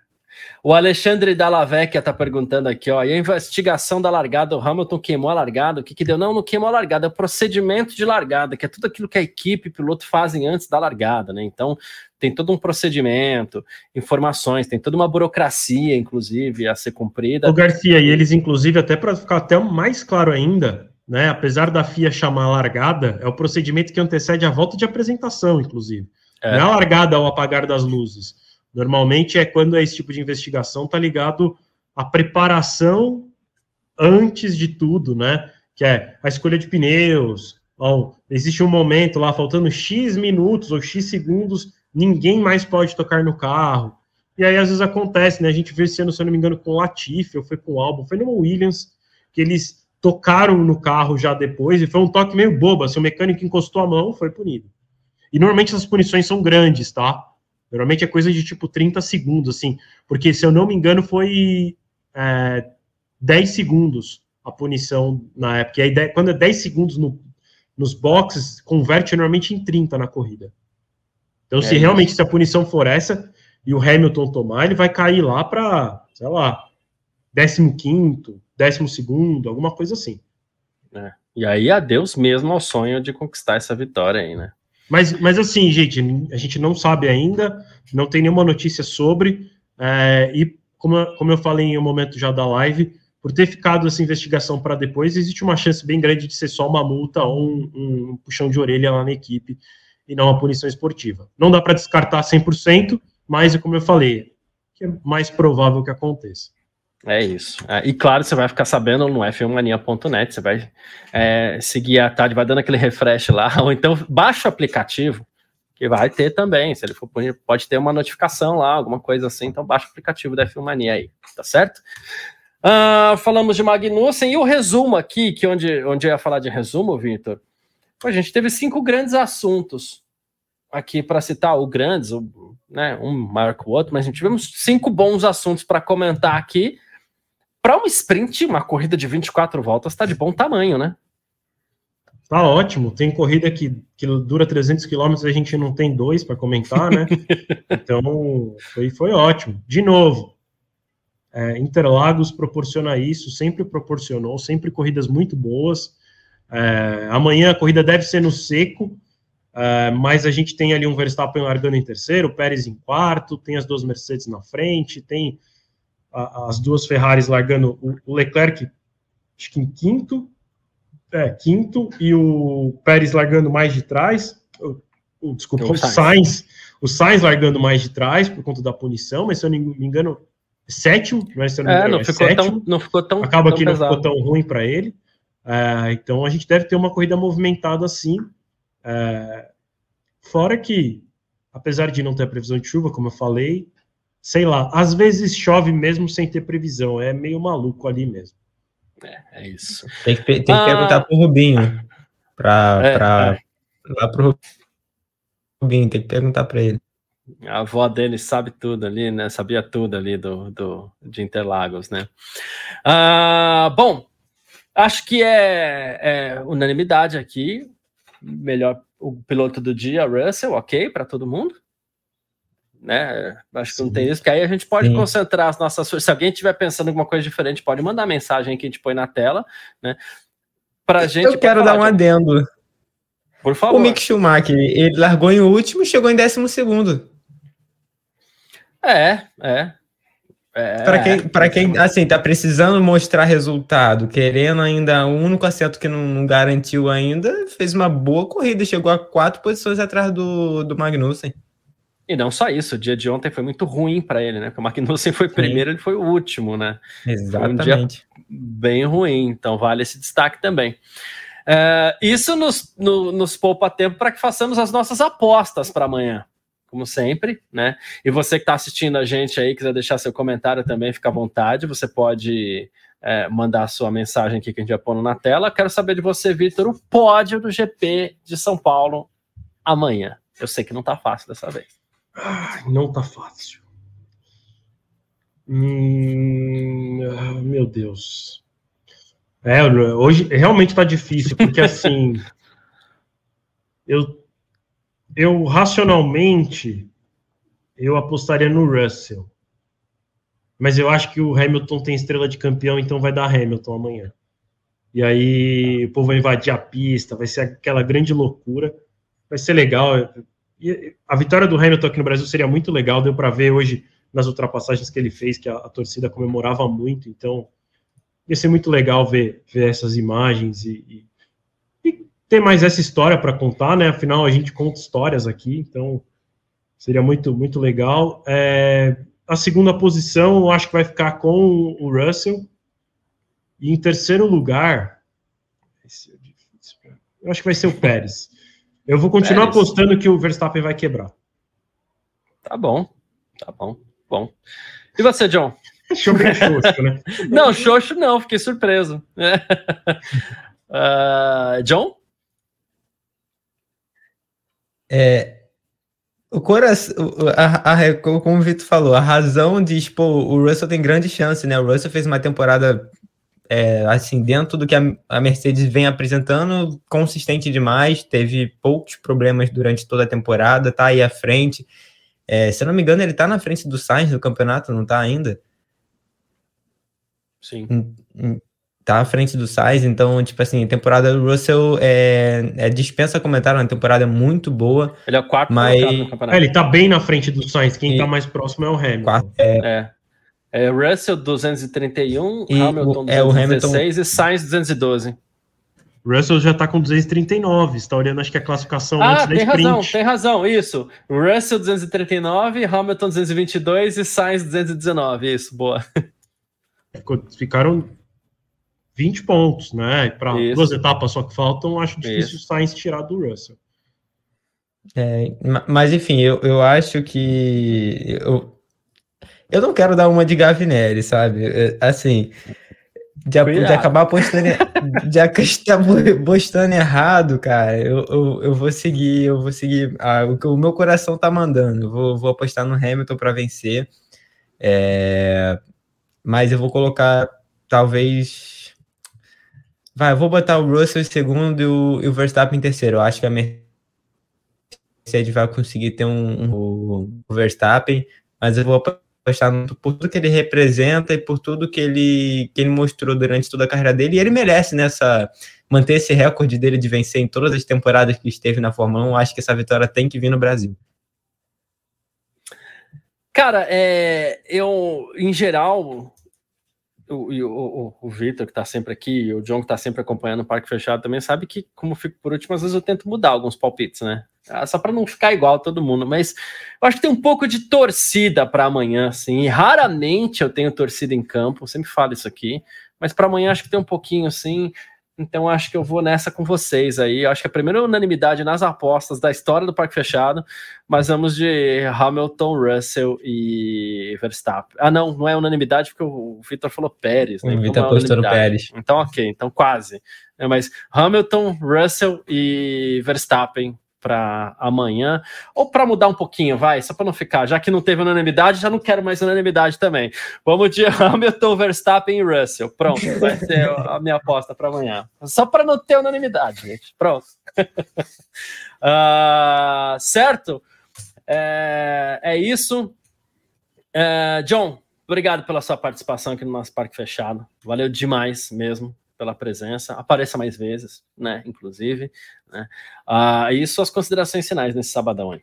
o Alexandre Dallavecchia tá perguntando aqui, ó, e a investigação da largada, o Hamilton queimou a largada, o que que deu? Não, não queimou a largada, é o procedimento de largada, que é tudo aquilo que a equipe e o piloto fazem antes da largada, né? Então, tem todo um procedimento, informações, tem toda uma burocracia, inclusive, a ser cumprida. O Garcia, e eles, inclusive, até para ficar até mais claro ainda, né, apesar da FIA chamar largada, é o procedimento que antecede a volta de apresentação, inclusive. É. Não é largada ao apagar das luzes. Normalmente é quando é esse tipo de investigação está ligado à preparação antes de tudo, né? Que é a escolha de pneus. Ó, existe um momento lá, faltando X minutos ou X segundos, ninguém mais pode tocar no carro. E aí, às vezes, acontece, né? A gente viu esse ano, se eu não me engano, com o Latifi, ou foi com o Albon, foi no Williams, que eles tocaram no carro já depois, e foi um toque meio bobo. Assim, o mecânico encostou a mão, foi punido. E normalmente essas punições são grandes, tá? Normalmente é coisa de tipo 30 segundos, assim, porque se eu não me engano foi é, 10 segundos a punição na época. E aí, quando é 10 segundos no, nos boxes, converte normalmente em 30 na corrida. Então, é se isso. realmente se a punição for essa e o Hamilton tomar, ele vai cair lá para, sei lá, 15, 12, alguma coisa assim. É. E aí, adeus mesmo ao sonho de conquistar essa vitória aí, né? Mas, mas assim, gente, a gente não sabe ainda, não tem nenhuma notícia sobre, é, e como, como eu falei em um momento já da live, por ter ficado essa investigação para depois, existe uma chance bem grande de ser só uma multa ou um, um puxão de orelha lá na equipe e não uma punição esportiva. Não dá para descartar 100%, mas, como eu falei, é mais provável que aconteça. É isso. É, e claro, você vai ficar sabendo no f1mania.net, você vai é, seguir a tarde, vai dando aquele refresh lá, ou então baixa o aplicativo, que vai ter também. Se ele for pode ter uma notificação lá, alguma coisa assim, então baixa o aplicativo da F1 Mania aí, tá certo? Uh, falamos de Magnussen e o resumo aqui, que onde, onde eu ia falar de resumo, Vitor, a gente teve cinco grandes assuntos aqui para citar, o grandes, o, né, um maior que o outro, mas a gente tivemos cinco bons assuntos para comentar aqui para um sprint, uma corrida de 24 voltas está de bom tamanho, né? Tá ótimo. Tem corrida que, que dura 300 quilômetros e a gente não tem dois para comentar, né? então, foi, foi ótimo. De novo, é, Interlagos proporciona isso, sempre proporcionou, sempre corridas muito boas. É, amanhã a corrida deve ser no seco, é, mas a gente tem ali um Verstappen largando em terceiro, o Pérez em quarto, tem as duas Mercedes na frente, tem as duas Ferraris largando o Leclerc, acho que em quinto, é, quinto, e o Pérez largando mais de trás, o, o desculpa, o, Sainz. Sainz, o Sainz largando mais de trás por conta da punição, mas se eu não me engano, sétimo, mas se eu não me é, engano, é, não, ficou sétimo, tão, não ficou tão acaba tão que pesado. não ficou tão ruim para ele. É, então a gente deve ter uma corrida movimentada assim. É, fora que, apesar de não ter a previsão de chuva, como eu falei, sei lá, às vezes chove mesmo sem ter previsão, é meio maluco ali mesmo. É, é isso. Tem que, tem que ah, perguntar pro Rubinho, pra, é, pra, é. lá pro Rubinho, tem que perguntar para ele. A avó dele sabe tudo ali, né? Sabia tudo ali do, do de Interlagos, né? Ah, bom, acho que é, é unanimidade aqui. melhor o piloto do dia, Russell, ok, para todo mundo. Né? Acho que não tem isso, porque aí a gente pode Sim. concentrar as nossas. Se alguém estiver pensando em alguma coisa diferente, pode mandar mensagem que a gente põe na tela, né? Pra gente. Eu quero dar um adendo. Por favor. O Mick Schumacher, ele largou em último e chegou em décimo segundo. É, é. É, para quem, para quem assim tá precisando mostrar resultado, querendo ainda o único acerto que não, não, garantiu ainda, fez uma boa corrida, chegou a quatro posições atrás do, do Magnussen. E não só isso, o dia de ontem foi muito ruim para ele, né? Porque o Magnussen foi primeiro, ele foi o último, né? Exatamente. Um bem ruim, então vale esse destaque também. É, isso nos, no, nos poupa tempo para que façamos as nossas apostas para amanhã como sempre, né? E você que está assistindo a gente aí, quiser deixar seu comentário também, fica à vontade. Você pode é, mandar a sua mensagem aqui que a gente vai pondo na tela. Quero saber de você, Vitor, o pódio do GP de São Paulo amanhã. Eu sei que não está fácil dessa vez. Não está fácil. Hum, ah, meu Deus. É, hoje realmente está difícil, porque assim. eu eu racionalmente eu apostaria no Russell. Mas eu acho que o Hamilton tem estrela de campeão, então vai dar Hamilton amanhã. E aí o povo vai invadir a pista, vai ser aquela grande loucura. Vai ser legal. E a vitória do Hamilton aqui no Brasil seria muito legal, deu para ver hoje nas ultrapassagens que ele fez, que a, a, torcida comemorava muito, então ia ser muito legal ver, ver essas imagens e, e tem mais essa história para contar, né? Afinal, a gente conta histórias aqui, então seria muito, muito legal. É, a segunda posição, eu acho que vai ficar com o Russell. E em terceiro lugar, é eu acho que vai ser o Pérez. Eu vou continuar Pérez. apostando que o Verstappen vai quebrar. Tá bom, tá bom, bom. E você, John? Show bem xoxo, né? não, xoxo não, fiquei surpreso. uh, John? É, o coração, a, a, como o Vitor falou, a razão diz, pô, o Russell tem grande chance, né? O Russell fez uma temporada é, assim, dentro do que a, a, Mercedes vem apresentando, consistente demais, teve poucos problemas durante toda a temporada, tá aí à frente. É, se eu não me engano, ele tá na frente do Sainz do campeonato, não tá ainda? Sim tá à frente do Sainz, então, tipo assim, a temporada do Russell é, é dispensa comentário, é uma temporada muito boa. Ele é quarto mas... no campeonato. É, ele tá bem na frente do Sainz, quem e... tá mais próximo é o Hamilton. Quarto, é... é. É. Russell 231, e Hamilton 216 é, o Hamilton... e Sainz 212. Russell já tá com 239, está olhando acho que a classificação ah, antes da tem razão, tem razão, isso. Russell 239, Hamilton 222 e Sainz 219, isso, boa. Ficaram 20 pontos, né? Para duas etapas só que faltam, acho difícil o Sainz tirar do Russell. É, mas enfim, eu, eu acho que eu, eu não quero dar uma de Gavinelli, sabe? É, assim, de, de acabar apostando, de acabar apostando errado, cara, eu, eu, eu, vou seguir, eu vou seguir ah, o que o meu coração tá mandando. Eu vou, vou apostar no Hamilton para vencer. É, mas eu vou colocar talvez Vai, eu vou botar o Russell em segundo e o, e o Verstappen em terceiro. Eu acho que a Mercedes vai conseguir ter um, um, um Verstappen, mas eu vou apostar por tudo que ele representa e por tudo que ele, que ele mostrou durante toda a carreira dele. E ele merece nessa manter esse recorde dele de vencer em todas as temporadas que esteve na Fórmula 1. Eu acho que essa vitória tem que vir no Brasil. Cara, é, eu, em geral, o, o, o, Vitor, que está sempre aqui, o John, que está sempre acompanhando o Parque Fechado, também sabe que, como fico por último, às vezes eu tento mudar alguns palpites, né? Ah, só para não ficar igual todo mundo, mas eu acho que tem um pouco de torcida para amanhã, assim. E raramente eu tenho torcida em campo, eu sempre falo isso aqui, mas para amanhã acho que tem um pouquinho, assim. Então acho que eu vou nessa com vocês aí. Acho que a primeira unanimidade nas apostas da história do Parque Fechado, mas vamos de Hamilton, Russell e Verstappen. Ah, não, não é unanimidade porque o Vitor falou Pérez, né? O Vitor então, apostou no Pérez. Então, ok, então quase. É, mas Hamilton, Russell e Verstappen para amanhã, ou para mudar um pouquinho, vai, só para não ficar, já que não teve unanimidade, já não quero mais unanimidade também. Vamos de Hamilton, Verstappen e Russell. Pronto, vai ser a minha aposta para amanhã. Só para não ter unanimidade, gente. Pronto. uh, certo? É, é isso. É, John, obrigado pela sua participação aqui no nosso Parque Fechado. Valeu demais mesmo pela presença. Apareça mais vezes, né? Inclusive. Né? Ah, e suas considerações finais nesse sabadão aí.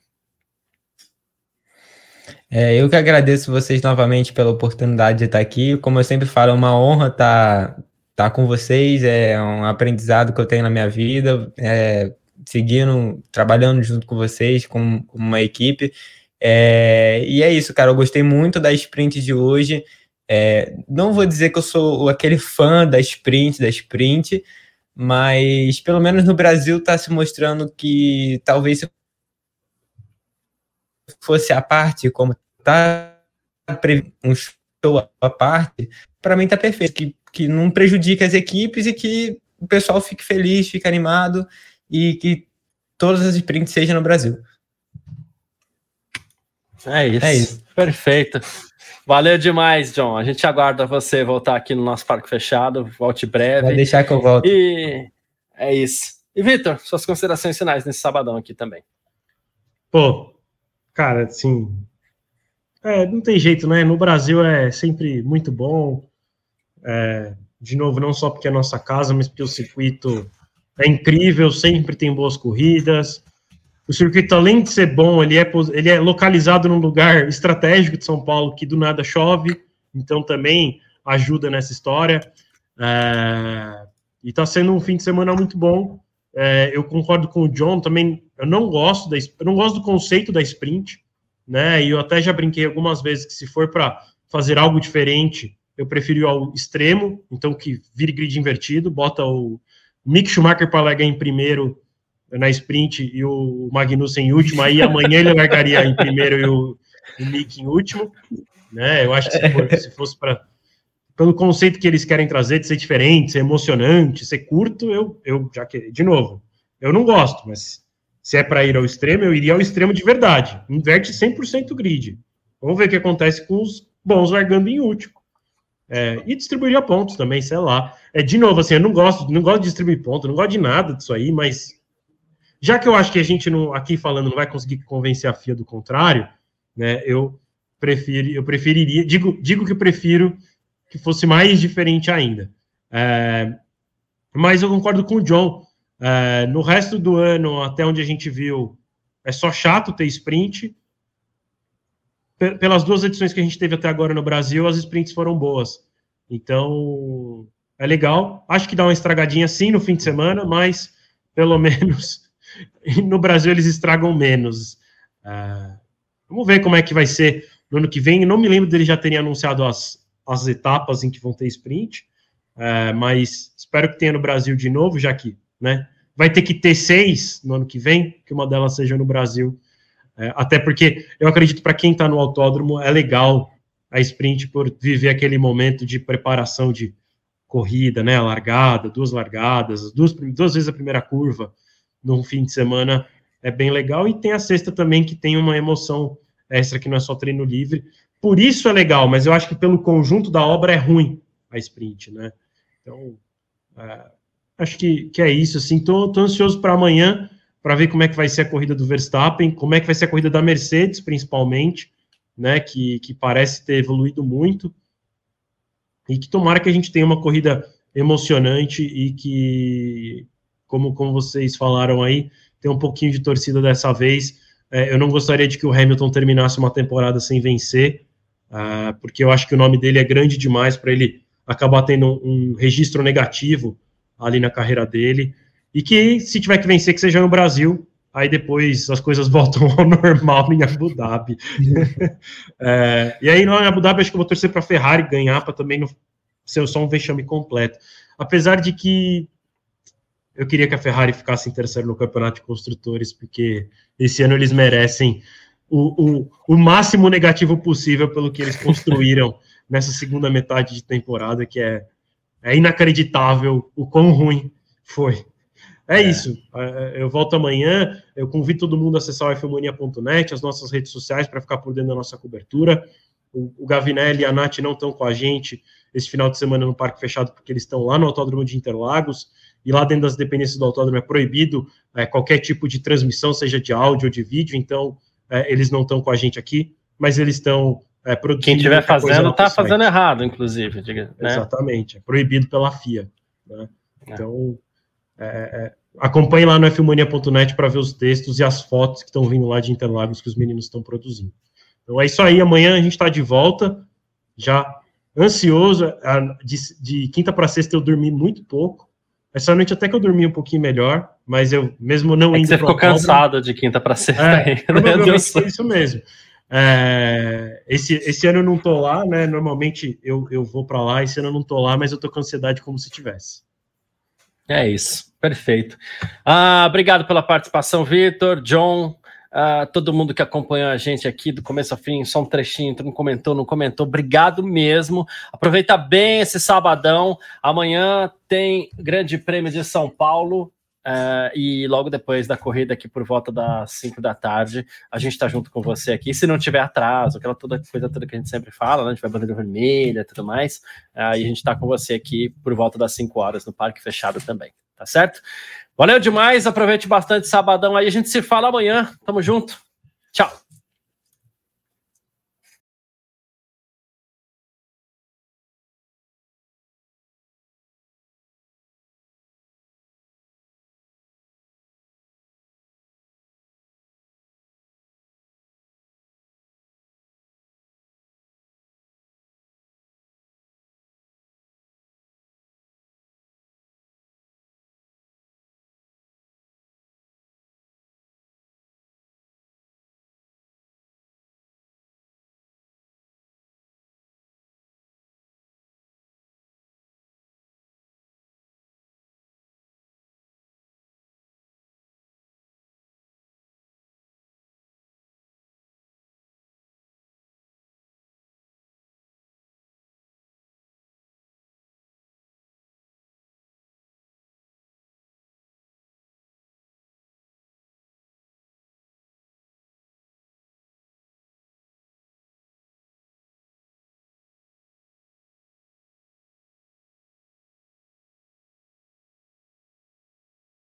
É, eu que agradeço vocês novamente pela oportunidade de estar aqui. Como eu sempre falo, é uma honra estar, estar com vocês, é um aprendizado que eu tenho na minha vida, é, seguindo, trabalhando junto com vocês, com, uma equipe. É, e é isso, cara. Eu gostei muito da sprint de hoje. É, não vou dizer que eu sou aquele fã da sprint, da sprint, mas pelo menos no Brasil está se mostrando que talvez se fosse a parte, como está um show à parte, para mim está perfeito, que, que não prejudique as equipes e que o pessoal fique feliz, fique animado e que todas as sprints sejam no Brasil. É isso. É isso. Perfeito. Valeu demais, John. A gente aguarda você voltar aqui no nosso parque fechado. Volte breve. Vai deixar que eu volto. E é isso. E, Vitor, suas considerações finais nesse sabadão aqui também. Pô, cara, assim. É, não tem jeito, né? No Brasil é sempre muito bom. É, de novo, não só porque é nossa casa, mas porque o circuito é incrível, sempre tem boas corridas. O circuito, além de ser bom, ele é, ele é localizado num lugar estratégico de São Paulo que do nada chove, então também ajuda nessa história. É, e está sendo um fim de semana muito bom. É, eu concordo com o John também. Eu não gosto da, não gosto do conceito da sprint, né? E eu até já brinquei algumas vezes que se for para fazer algo diferente, eu prefiro ir ao extremo, então que vire grid invertido, bota o Mick Schumacher para largar em primeiro na sprint e o Magnussen em último, aí amanhã ele largaria em primeiro e o, o Mick em último, né? Eu acho que se, for, se fosse para pelo conceito que eles querem trazer de ser diferente, ser emocionante, ser curto, eu, eu já que de novo, eu não gosto, mas se é para ir ao extremo, eu iria ao extremo de verdade. Inverte 100% o grid. Vamos ver o que acontece com os bons largando em último. É, e distribuiria pontos também, sei lá. É, de novo, assim, eu não gosto, não gosto de distribuir pontos, não gosto de nada disso aí, mas já que eu acho que a gente não, aqui falando não vai conseguir convencer a FIA do contrário, né, eu prefiro, eu preferiria, digo, digo que prefiro que fosse mais diferente ainda. É, mas eu concordo com o John. É, no resto do ano, até onde a gente viu, é só chato ter sprint. Pelas duas edições que a gente teve até agora no Brasil, as sprints foram boas. Então, é legal. Acho que dá uma estragadinha sim no fim de semana, mas pelo menos no Brasil eles estragam menos. Uh, vamos ver como é que vai ser no ano que vem. Não me lembro dele já terem anunciado as, as etapas em que vão ter sprint, uh, mas espero que tenha no Brasil de novo, já que né, vai ter que ter seis no ano que vem, que uma delas seja no Brasil. Uh, até porque eu acredito para quem está no autódromo é legal a sprint por viver aquele momento de preparação de corrida, né, largada, duas largadas, duas, duas vezes a primeira curva, num fim de semana é bem legal. E tem a sexta também, que tem uma emoção extra, que não é só treino livre. Por isso é legal, mas eu acho que pelo conjunto da obra é ruim a sprint, né? Então, é, acho que, que é isso. Assim, tô, tô ansioso para amanhã para ver como é que vai ser a corrida do Verstappen, como é que vai ser a corrida da Mercedes, principalmente, né? Que, que parece ter evoluído muito. E que tomara que a gente tenha uma corrida emocionante e que como, como vocês falaram aí, tem um pouquinho de torcida dessa vez. É, eu não gostaria de que o Hamilton terminasse uma temporada sem vencer, uh, porque eu acho que o nome dele é grande demais para ele acabar tendo um registro negativo ali na carreira dele. E que, se tiver que vencer, que seja no Brasil, aí depois as coisas voltam ao normal em Abu Dhabi. é, e aí, no Abu Dhabi, acho que eu vou torcer para a Ferrari ganhar, para também não ser só um vexame completo. Apesar de que eu queria que a Ferrari ficasse em terceiro no campeonato de construtores, porque esse ano eles merecem o, o, o máximo negativo possível pelo que eles construíram nessa segunda metade de temporada, que é, é inacreditável o quão ruim foi É, é, isso. É, eu volto amanhã. Eu convido todo mundo a acessar o fmonia.net, as nossas redes sociais, para ficar por dentro da nossa cobertura. O, o Gavinelli e a Nath não estão com a gente esse final de semana no Parque Fechado, porque eles estão lá no Autódromo de Interlagos. E lá dentro das dependências do autódromo é proibido é, qualquer tipo de transmissão, seja de áudio ou de vídeo. Então, é, eles não estão com a gente aqui, mas eles estão é, produzindo. Quem estiver fazendo está fazendo errado, inclusive. Diga, né? Exatamente, é proibido pela FIA. Né? É. Então, é, é, acompanhe lá no fmania.net para ver os textos e as fotos que estão vindo lá de Interlagos que os meninos estão produzindo. Então é isso aí, amanhã a gente está de volta, já ansioso. De, de quinta para sexta eu dormi muito pouco. Essa noite até que eu dormi um pouquinho melhor, mas eu mesmo não é indo. Você ficou cansado de quinta para sexta. É, provavelmente foi isso mesmo. É, esse, esse ano eu não tô lá, né? Normalmente eu, eu vou para lá, esse ano eu não tô lá, mas eu tô com ansiedade como se tivesse. É isso, perfeito. Ah, obrigado pela participação, Vitor, John, ah, todo mundo que acompanhou a gente aqui do começo ao fim, só um trechinho, tu não comentou, não comentou, obrigado mesmo. Aproveita bem esse sabadão. Amanhã tem Grande Prêmio de São Paulo. Uh, e logo depois da corrida aqui por volta das 5 da tarde, a gente está junto com você aqui. Se não tiver atraso, aquela toda coisa toda que a gente sempre fala, né? A gente vai bandeira vermelha e tudo mais. Uh, e a gente está com você aqui por volta das 5 horas no Parque Fechado também, tá certo? Valeu demais, aproveite bastante sabadão aí. A gente se fala amanhã. Tamo junto. Tchau.